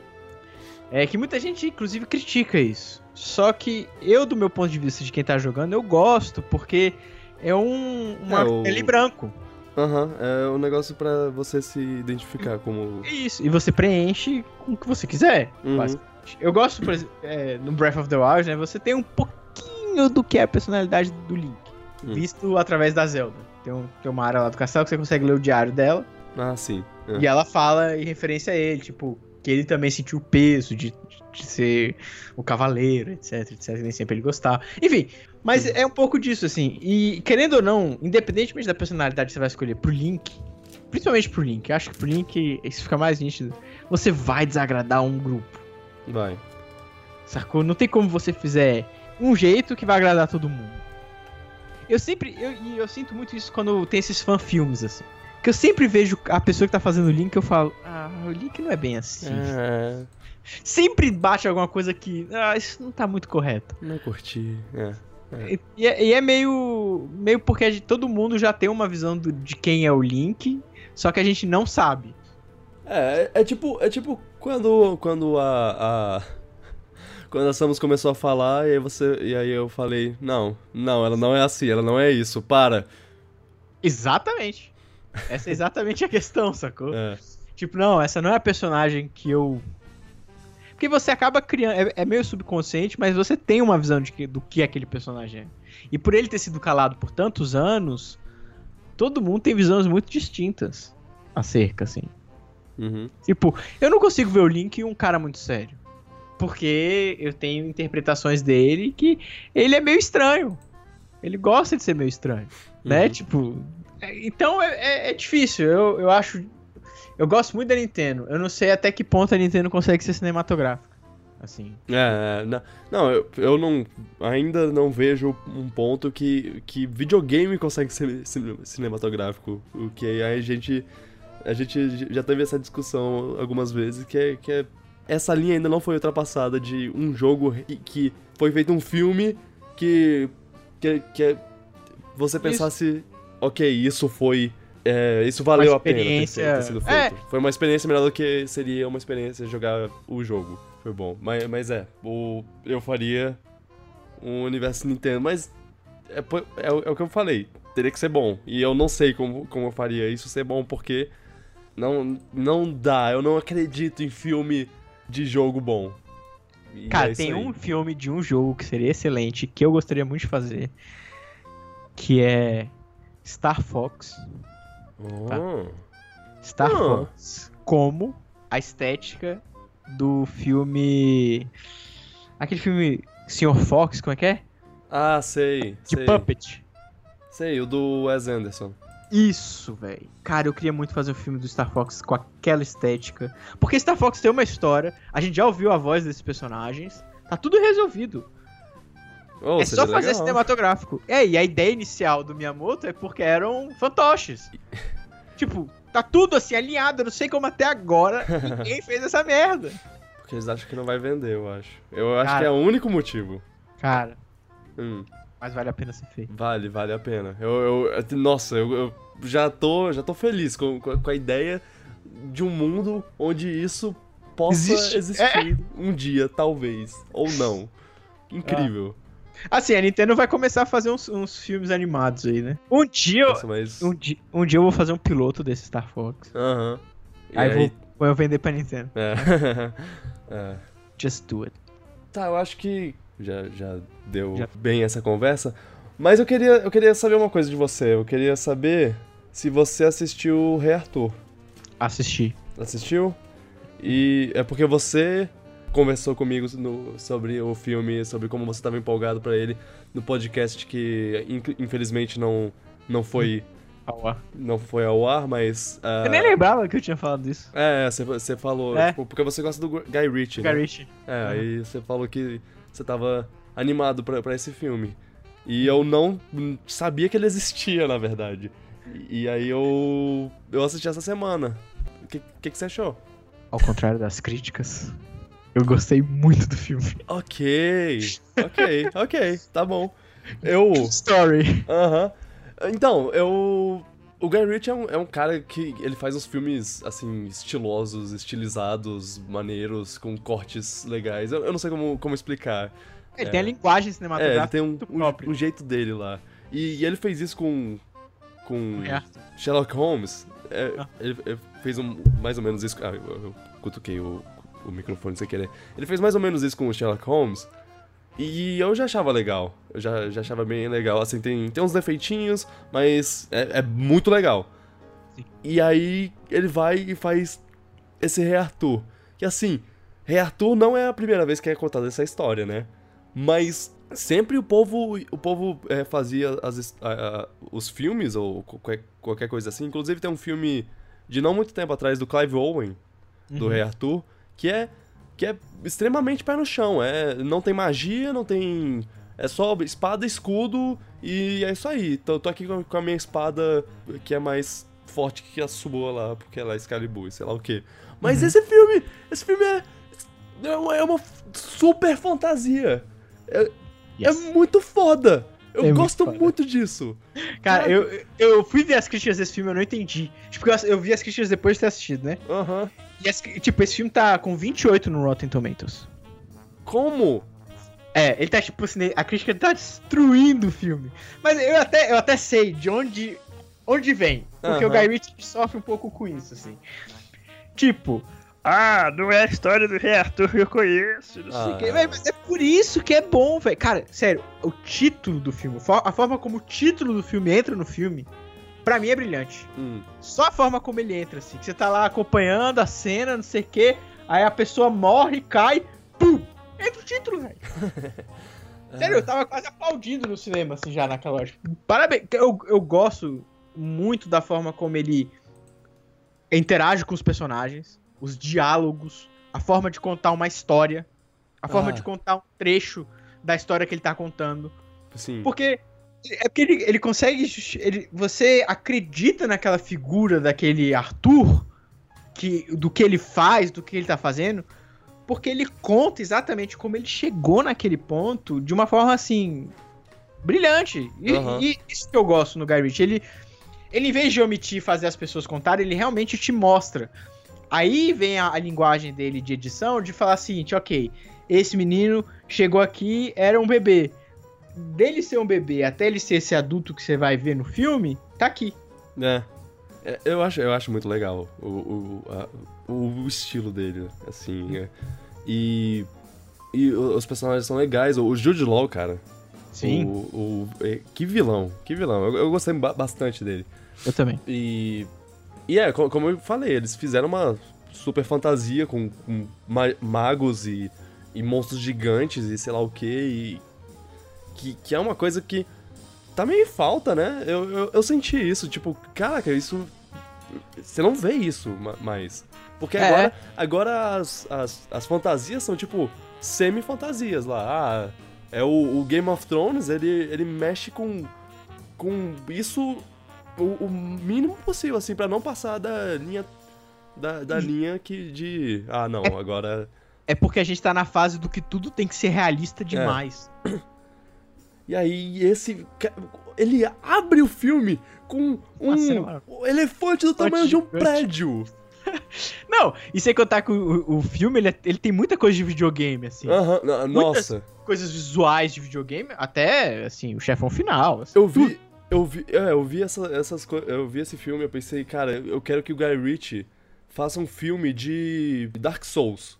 É que muita gente, inclusive, critica isso. Só que eu, do meu ponto de vista de quem tá jogando, eu gosto, porque é um. Uma é o... branco. Aham, é um negócio pra você se identificar como. Isso, e você preenche com o que você quiser, Uhum. basicamente. Eu gosto, por exemplo, é, no Breath of the Wild, né, você tem um pouquinho do que é a personalidade do Link, Hum. visto através da Zelda. Tem, um- tem uma área lá do castelo que você consegue ler o diário dela, Ah, sim. É. e ela fala em referência a ele, tipo, que ele também sentiu o peso de, de ser o cavaleiro, etc, etc, nem sempre ele gostava. Enfim, mas é um pouco disso, assim. E querendo ou não, independentemente da personalidade que você vai escolher pro Link, principalmente pro Link, acho que pro Link isso fica mais nítido, você vai desagradar um grupo, Vai. sacou? Não tem como você fizer um jeito que vai agradar todo mundo. Eu sempre, eu, e eu sinto muito isso quando tem esses fan-filmes, assim. Que eu sempre vejo a pessoa que tá fazendo o Link, eu falo, ah, o Link não é bem assim. É. Sempre bate alguma coisa que. Ah, isso não tá muito correto. Não curti. É. E, e é, e é meio. meio porque todo mundo já tem uma visão do- de quem é o Link, só que a gente não sabe. É, é tipo, é tipo quando, quando a, a quando a Samus começou a falar e aí você e aí eu falei, não, não, ela não é assim, ela não é isso, para. Exatamente. Essa é exatamente a questão, sacou? É. Tipo, não, essa não é a personagem que eu. Porque você acaba criando. É, é meio subconsciente, mas você tem uma visão de que- do que aquele personagem é. E por ele ter sido calado por tantos anos, todo mundo tem visões muito distintas acerca, assim. Uhum. Tipo, eu não consigo ver o Link um cara muito sério. Porque eu tenho interpretações dele que ele é meio estranho. Ele gosta de ser meio estranho. Né? Uhum. Tipo. Então é, é- é difícil. Eu, eu acho. Eu gosto muito da Nintendo. Eu não sei até que ponto a Nintendo consegue ser cinematográfica. Assim. É, é, não, não eu, eu não ainda não vejo um ponto que, que videogame consegue ser cine- cinematográfico, o que aí a gente a gente já teve essa discussão algumas vezes que é, que é essa linha ainda não foi ultrapassada de um jogo que foi feito um filme que que, que é- você pensasse, ok, isso foi é, isso valeu a pena ter, ter sido É. feito. Foi uma experiência melhor do que seria uma experiência jogar o jogo. Foi bom. Mas, mas é, o, eu faria um universo Nintendo, mas é, é, o- é o que eu falei. Teria que ser bom. E eu não sei como, como eu faria isso ser bom, porque não, não dá. Eu não acredito em filme de jogo bom. E Cara, é tem aí. um filme de um jogo que seria excelente, que eu gostaria muito de fazer. Que é Star Fox. Oh. Star Ah. Fox como a estética do filme. Aquele filme Sr. Fox, como é que é? Ah, sei. De sei. Puppet. Sei, o do Wes Anderson. Isso, velho. Cara, eu queria muito fazer um filme do Star Fox com aquela estética. Porque Star Fox tem uma história, a gente já ouviu a voz desses personagens, tá tudo resolvido. Oh, é só fazer legal. cinematográfico. É, e a ideia inicial do Miyamoto é porque eram fantoches. tipo, tá tudo assim alinhado, eu não sei como até agora ninguém fez essa merda. Porque eles acham que não vai vender, eu acho. Eu acho Cara. que é o único motivo. Cara, Hum. mas vale a pena ser feito. Vale, vale a pena. Eu, eu- nossa, eu, eu já tô, já tô feliz com, com a- ideia de um mundo onde isso possa Existe. existir um dia, talvez, ou não. Incrível. Assim, a Nintendo vai começar a fazer uns, uns filmes animados aí, né? Um dia, eu, Nossa, mas. um, dia, um dia eu vou fazer um piloto desse Star Fox. Aham. E Aí, vou, vou eu vender pra Nintendo. É. É. Just do it. Tá, eu acho que já, já deu Já. bem essa conversa. Mas eu queria, eu queria saber uma coisa de você. Eu queria saber se você assistiu o Rei Arthur. Assistir. Assistiu? E é porque você conversou comigo no- sobre o filme, sobre como você estava empolgado pra ele no podcast que in- infelizmente não não foi Ao ar. não foi ao ar, mas ah, Eu nem lembrava que eu tinha falado disso. é, você, falou, É. tipo, porque você gosta do Guy Ritchie, né? Garish. É, aí você falou que você tava animado pra, pra esse filme. E eu não sabia que ele existia, na verdade. E, e aí eu eu assisti essa semana. O que, que, que você achou? Ao contrário das críticas, eu gostei muito do filme. Ok, ok, ok, tá bom. Eu. Story. Aham. Então, eu. O Guy Ritchie é um, é um cara que ele faz uns filmes, assim, estilosos, estilizados, maneiros, com cortes legais. Eu, eu não sei como, como explicar. Ele É. tem a linguagem É, ele cinematográfica. tem um, muito um, um jeito dele lá. E, e ele fez isso com com É. Sherlock Holmes. É, Ah. ele, ele fez um, mais ou menos isso. Ah, eu, eu cutuquei o, o microfone sem querer. Ele fez mais ou menos isso com o Sherlock Holmes. E eu já achava legal. Eu já, já achava bem legal. Assim, tem, tem uns defeitinhos, mas é, é muito legal. Sim. E aí ele vai e faz esse Rei Arthur. Que assim, Rei Arthur não é a primeira vez que é contada essa história, né? Mas sempre o povo, o povo é, fazia as a- a- os filmes ou qualquer, qualquer coisa assim. Inclusive tem um filme de não muito tempo atrás do Clive Owen, do Uhum. Rei Arthur, que é que é extremamente pé no chão. É, não tem magia, não tem é só espada, escudo e é isso aí. Então eu tô aqui com, a minha espada que é mais forte que a sua lá, porque ela é Excalibur, sei lá o quê. Mas Uhum. esse filme, esse filme é é uma, é uma super fantasia. É, Yes. é muito foda. Eu É muito gosto foda. muito disso. Cara, eu, eu fui ver as críticas desse filme, eu não entendi. Tipo, eu, eu vi as críticas depois de ter assistido, né? Aham. E as- tipo, esse filme tá com 28 no Rotten Tomatoes. Como? É, ele tá tipo assim, a crítica tá destruindo o filme. Mas eu até, eu até sei de onde, onde vem. Porque o Aham. Guy Ritchie sofre um pouco com isso, assim. Tipo, ah, não é a história do Rei Arthur que eu conheço, não sei o Ah. Véi, Mas é por isso que é bom, velho. Cara, sério, o título do filme, a forma como o título do filme entra no filme, pra mim é brilhante. Hum. Só a forma como ele entra, assim. Que você tá lá acompanhando a cena, não sei o quê. Aí a pessoa morre, cai, pum! Entra o título, velho. Sério, eu tava quase aplaudindo no cinema, assim, já naquela hora. Parabéns. Eu, eu gosto muito da forma como ele interage com os personagens, os diálogos, a forma de contar uma história, a forma Ah. de contar um trecho da história que ele tá contando. Sim. Porque é porque ele, ele consegue. Ele, você acredita naquela figura daquele Arthur, que, do que ele faz, do que ele tá fazendo, porque ele conta exatamente como ele chegou naquele ponto de uma forma assim. brilhante. E, Aham. e isso que eu gosto no Guy Ritchie. Ele, ele, em vez de omitir e fazer as pessoas contarem, ele realmente te mostra. Aí vem a, a linguagem dele de edição de falar o seguinte: ok, esse menino chegou aqui, era um bebê dele ser um bebê até ele ser esse adulto que você vai ver no filme, tá aqui. É. É, Eu acho, eu acho muito legal o, o, a- o estilo dele, assim. é. E, e os personagens são legais. O Jude Law, cara. O, o- é, que vilão, que vilão. Eu, eu gostei ba- bastante dele. eu também. E. E é, co- como eu falei, eles fizeram uma super fantasia com, com ma- magos e, e monstros gigantes e sei lá o que. E, que, que é uma coisa que tá meio em falta, né? Eu, eu, eu senti isso, tipo, caraca, isso. Você não vê isso ma- mais. Porque É. agora, agora as, as, as fantasias são tipo semi-fantasias lá. Ah, é o, o Game of Thrones, ele, ele mexe com, com isso o, o mínimo possível, assim, pra não passar da linha. Da, da linha que de. Ah, não, agora. É porque a gente tá na fase do que tudo tem que ser realista demais. E aí, esse. Ele abre o filme com um, um elefante do tamanho de um prédio. Não, e sem contar que o, o filme, ele, é- ele tem muita coisa de videogame, assim. Aham, no- Muitas- nossa. Coisas visuais de videogame, até, assim, o chefão final. assim, Eu tudo. Eu vi, é, eu vi essa- essas. Eu vi esse filme, eu pensei, cara, eu quero que o Guy Ritchie faça um filme de Dark Souls.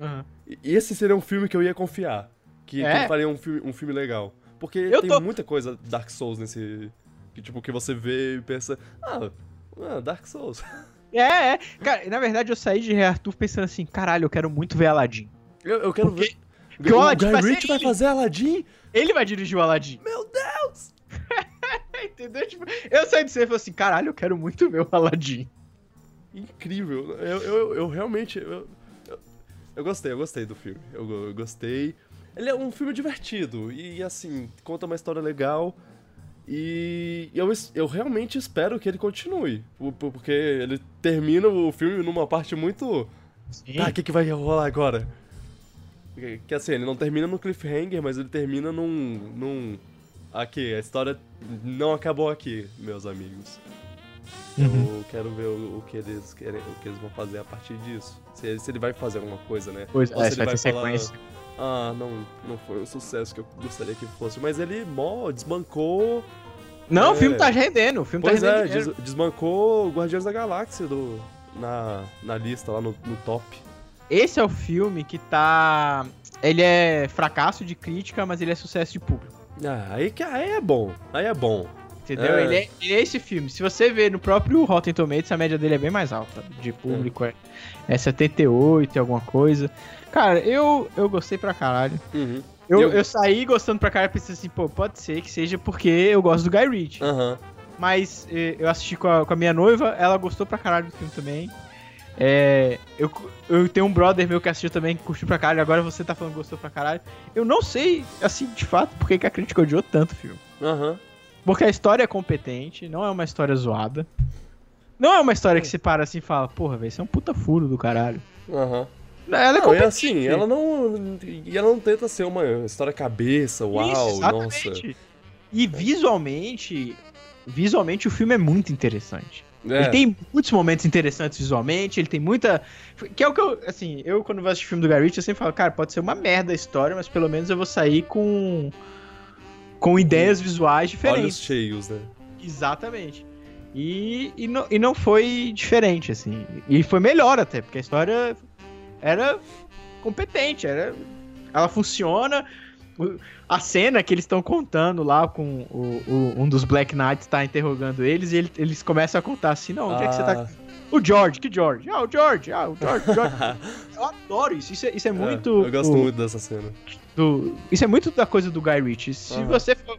Aham. E esse seria um filme que eu ia confiar. Que, que É. ele faria um filme, um filme legal. Porque Eu tem tô- muita coisa Dark Souls nesse. Que, tipo, que você vê e pensa. Ah, ah, Dark Souls. É, é. Cara, na verdade eu saí de Rei Arthur pensando assim, caralho, eu quero muito ver Aladdin. Eu, eu quero Porque- ver. porque o Aladdin Guy vai ser Ritchie vai fazer Aladdin? Ele vai dirigir o Aladdin. Meu Deus! Entendeu? Tipo, eu saí de você e falei assim, caralho, eu quero muito ver o Aladdin. Incrível. Eu, eu, eu realmente. Eu, eu, eu gostei, eu gostei do filme. Eu, eu gostei. Ele é um filme divertido e, assim, conta uma história legal. E eu, eu realmente espero que ele continue. por- por- Porque ele termina o filme numa parte muito. Sim. Tá, o que, que vai rolar agora? Que, que assim, ele não termina no cliffhanger, mas ele termina num. num. Aqui, a história não acabou aqui, meus amigos. Uhum. Eu quero ver o, o que eles querem, o que eles vão fazer a partir disso. Se, ele- se ele vai fazer alguma coisa, né? Pois Ou é, se vai ele ter falar, sequência. Ah, não, não foi um sucesso que eu gostaria que fosse. Mas ele mó desbancou Não, o É. filme tá rendendo. O filme Pois tá rendendo. é, dinheiro. des- desbancou o Guardiões da Galáxia do, na, na lista, lá no, no top. Esse é o filme que tá. Ele é fracasso de crítica, mas ele é sucesso de público. Ah, aí, que- aí é bom, aí é bom. Entendeu? É. Ele, é, ele é esse filme. Se você ver no próprio Rotten Tomatoes, a média dele é bem mais alta. De público é, é 78 e alguma coisa. Cara, eu, eu gostei pra caralho. Uhum. Eu, Eu- eu... saí gostando pra caralho e pensei assim, pô, pode ser que seja porque eu gosto do Guy Ritchie. Aham. Mas eh, eu assisti com a, com a minha noiva, ela gostou pra caralho do filme também. É, eu, eu tenho um brother meu que assistiu também, que curtiu pra caralho, agora você tá falando que gostou pra caralho. Eu não sei, assim, de fato, por que a crítica odiou tanto o filme. Aham. Porque a história é competente, não é uma história zoada. Não é uma história que você para assim e fala, porra, velho, isso é um puta furo do caralho. Aham. Ela é Não, é assim, ela não. E ela não tenta ser uma história cabeça, uau, Isso, nossa. E visualmente, visualmente o filme é muito interessante. É. Ele tem muitos momentos interessantes visualmente, ele tem muita. Que é o que eu. Assim, eu quando vou assistir filme do Guy Ritchie, eu sempre falo, cara, pode ser uma merda a história, mas pelo menos eu vou sair com. com ideias visuais Olhos diferentes. cheios, né? Exatamente. E, e, não, e não foi diferente, assim. E foi melhor até, porque a história era competente, era. Ela funciona. A cena que eles estão contando lá com o, o- um dos Black Knights tá interrogando eles e ele- eles começam a contar assim, não, onde é que você tá? O George, que George? Ah, o George, ah, o George, o George. Eu adoro isso, isso é, isso é muito... eu gosto o- muito dessa cena. do- Isso é muito da coisa do Guy Ritchie. Se Aham. você for-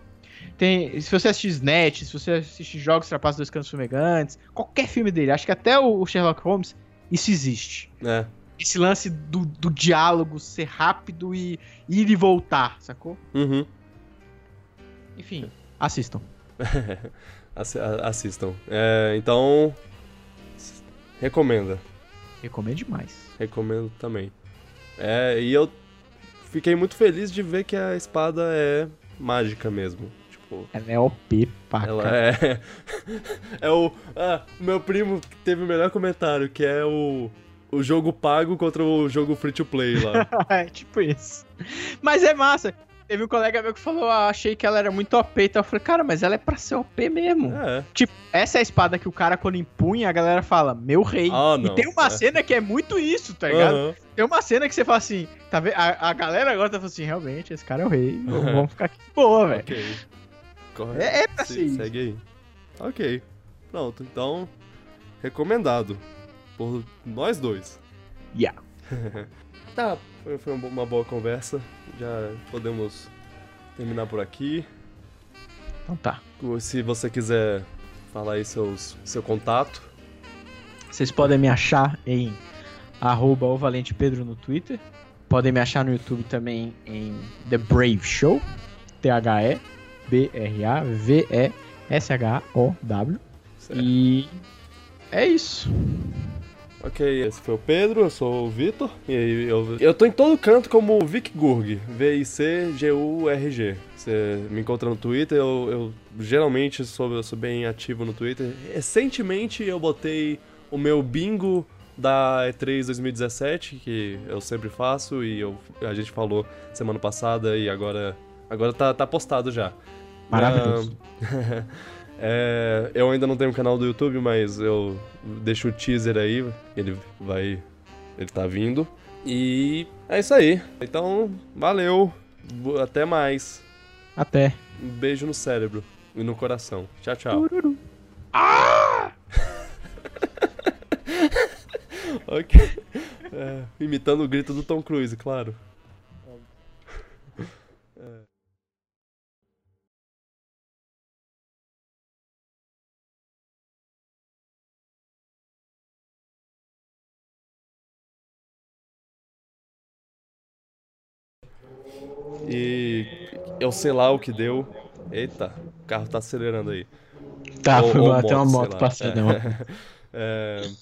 tem, se você assistir Snatch, se você assistir Jogos Trapaços dos Cantos Fumegantes, qualquer filme dele, acho que até o o Sherlock Holmes, isso existe. É. Esse lance do, do diálogo ser rápido e ir e voltar, sacou? Uhum. Enfim, assistam. Assistam. É, então. Recomenda. Recomendo demais. Recomendo também. É, e eu fiquei muito feliz de ver que a espada é mágica mesmo. Tipo, Ela é OP pra ela é. É o. Ah, o meu primo teve o melhor comentário, que é o. O jogo pago contra o jogo free to play lá. é tipo isso. Mas é massa. Teve um colega meu que falou, ah, achei que ela era muito OP e tal. Eu falei, cara, mas ela é pra ser OP mesmo. É. Tipo, essa é a espada que o cara, quando empunha, a galera fala, meu rei. Ah, e tem uma É. cena que é muito isso, tá ligado? Aham. Tem uma cena que você fala assim, tá vendo? A, a galera agora tá falando assim, realmente, esse cara é o rei. v- Vamos ficar aqui. Boa, velho. Ok. Correto. É, é pra Se-. Segue aí. Ok. Pronto, então. Recomendado. Por nós dois. Yeah. Tá, foi, uma bo- uma boa conversa. Já podemos terminar por aqui. Então tá. Se você quiser falar aí seus, seu contato. Vocês podem me achar em arroba o Valente Pedro no Twitter. Podem me achar no YouTube também em The Brave Show. T-H-E-B-R-A-V-E-S-H-O-W. E é isso. Ok, esse foi o Pedro, eu sou o Vitor. E aí eu, eu tô em todo canto como Vic Gurg, V-I-C-G-U-R-G. Você me encontra no Twitter, eu, eu geralmente sou, eu sou bem ativo no Twitter. Recentemente eu botei o meu bingo da E3 2017, que eu sempre faço, e eu, a gente falou semana passada e agora, agora tá, tá postado já. Maravilhoso. Ah, é, eu ainda não tenho um canal do YouTube, mas eu deixo o teaser aí. Ele vai. Ele tá vindo. E é isso aí. Então, valeu. Até mais. Até. Um beijo no cérebro e no coração. Tchau, tchau. Tururu. ok. É, imitando o grito do Tom Cruise, claro. E eu sei lá o que deu. Eita, o carro tá acelerando aí. Tá, Ou- foi ou mal, tem uma moto, moto passando. É. É,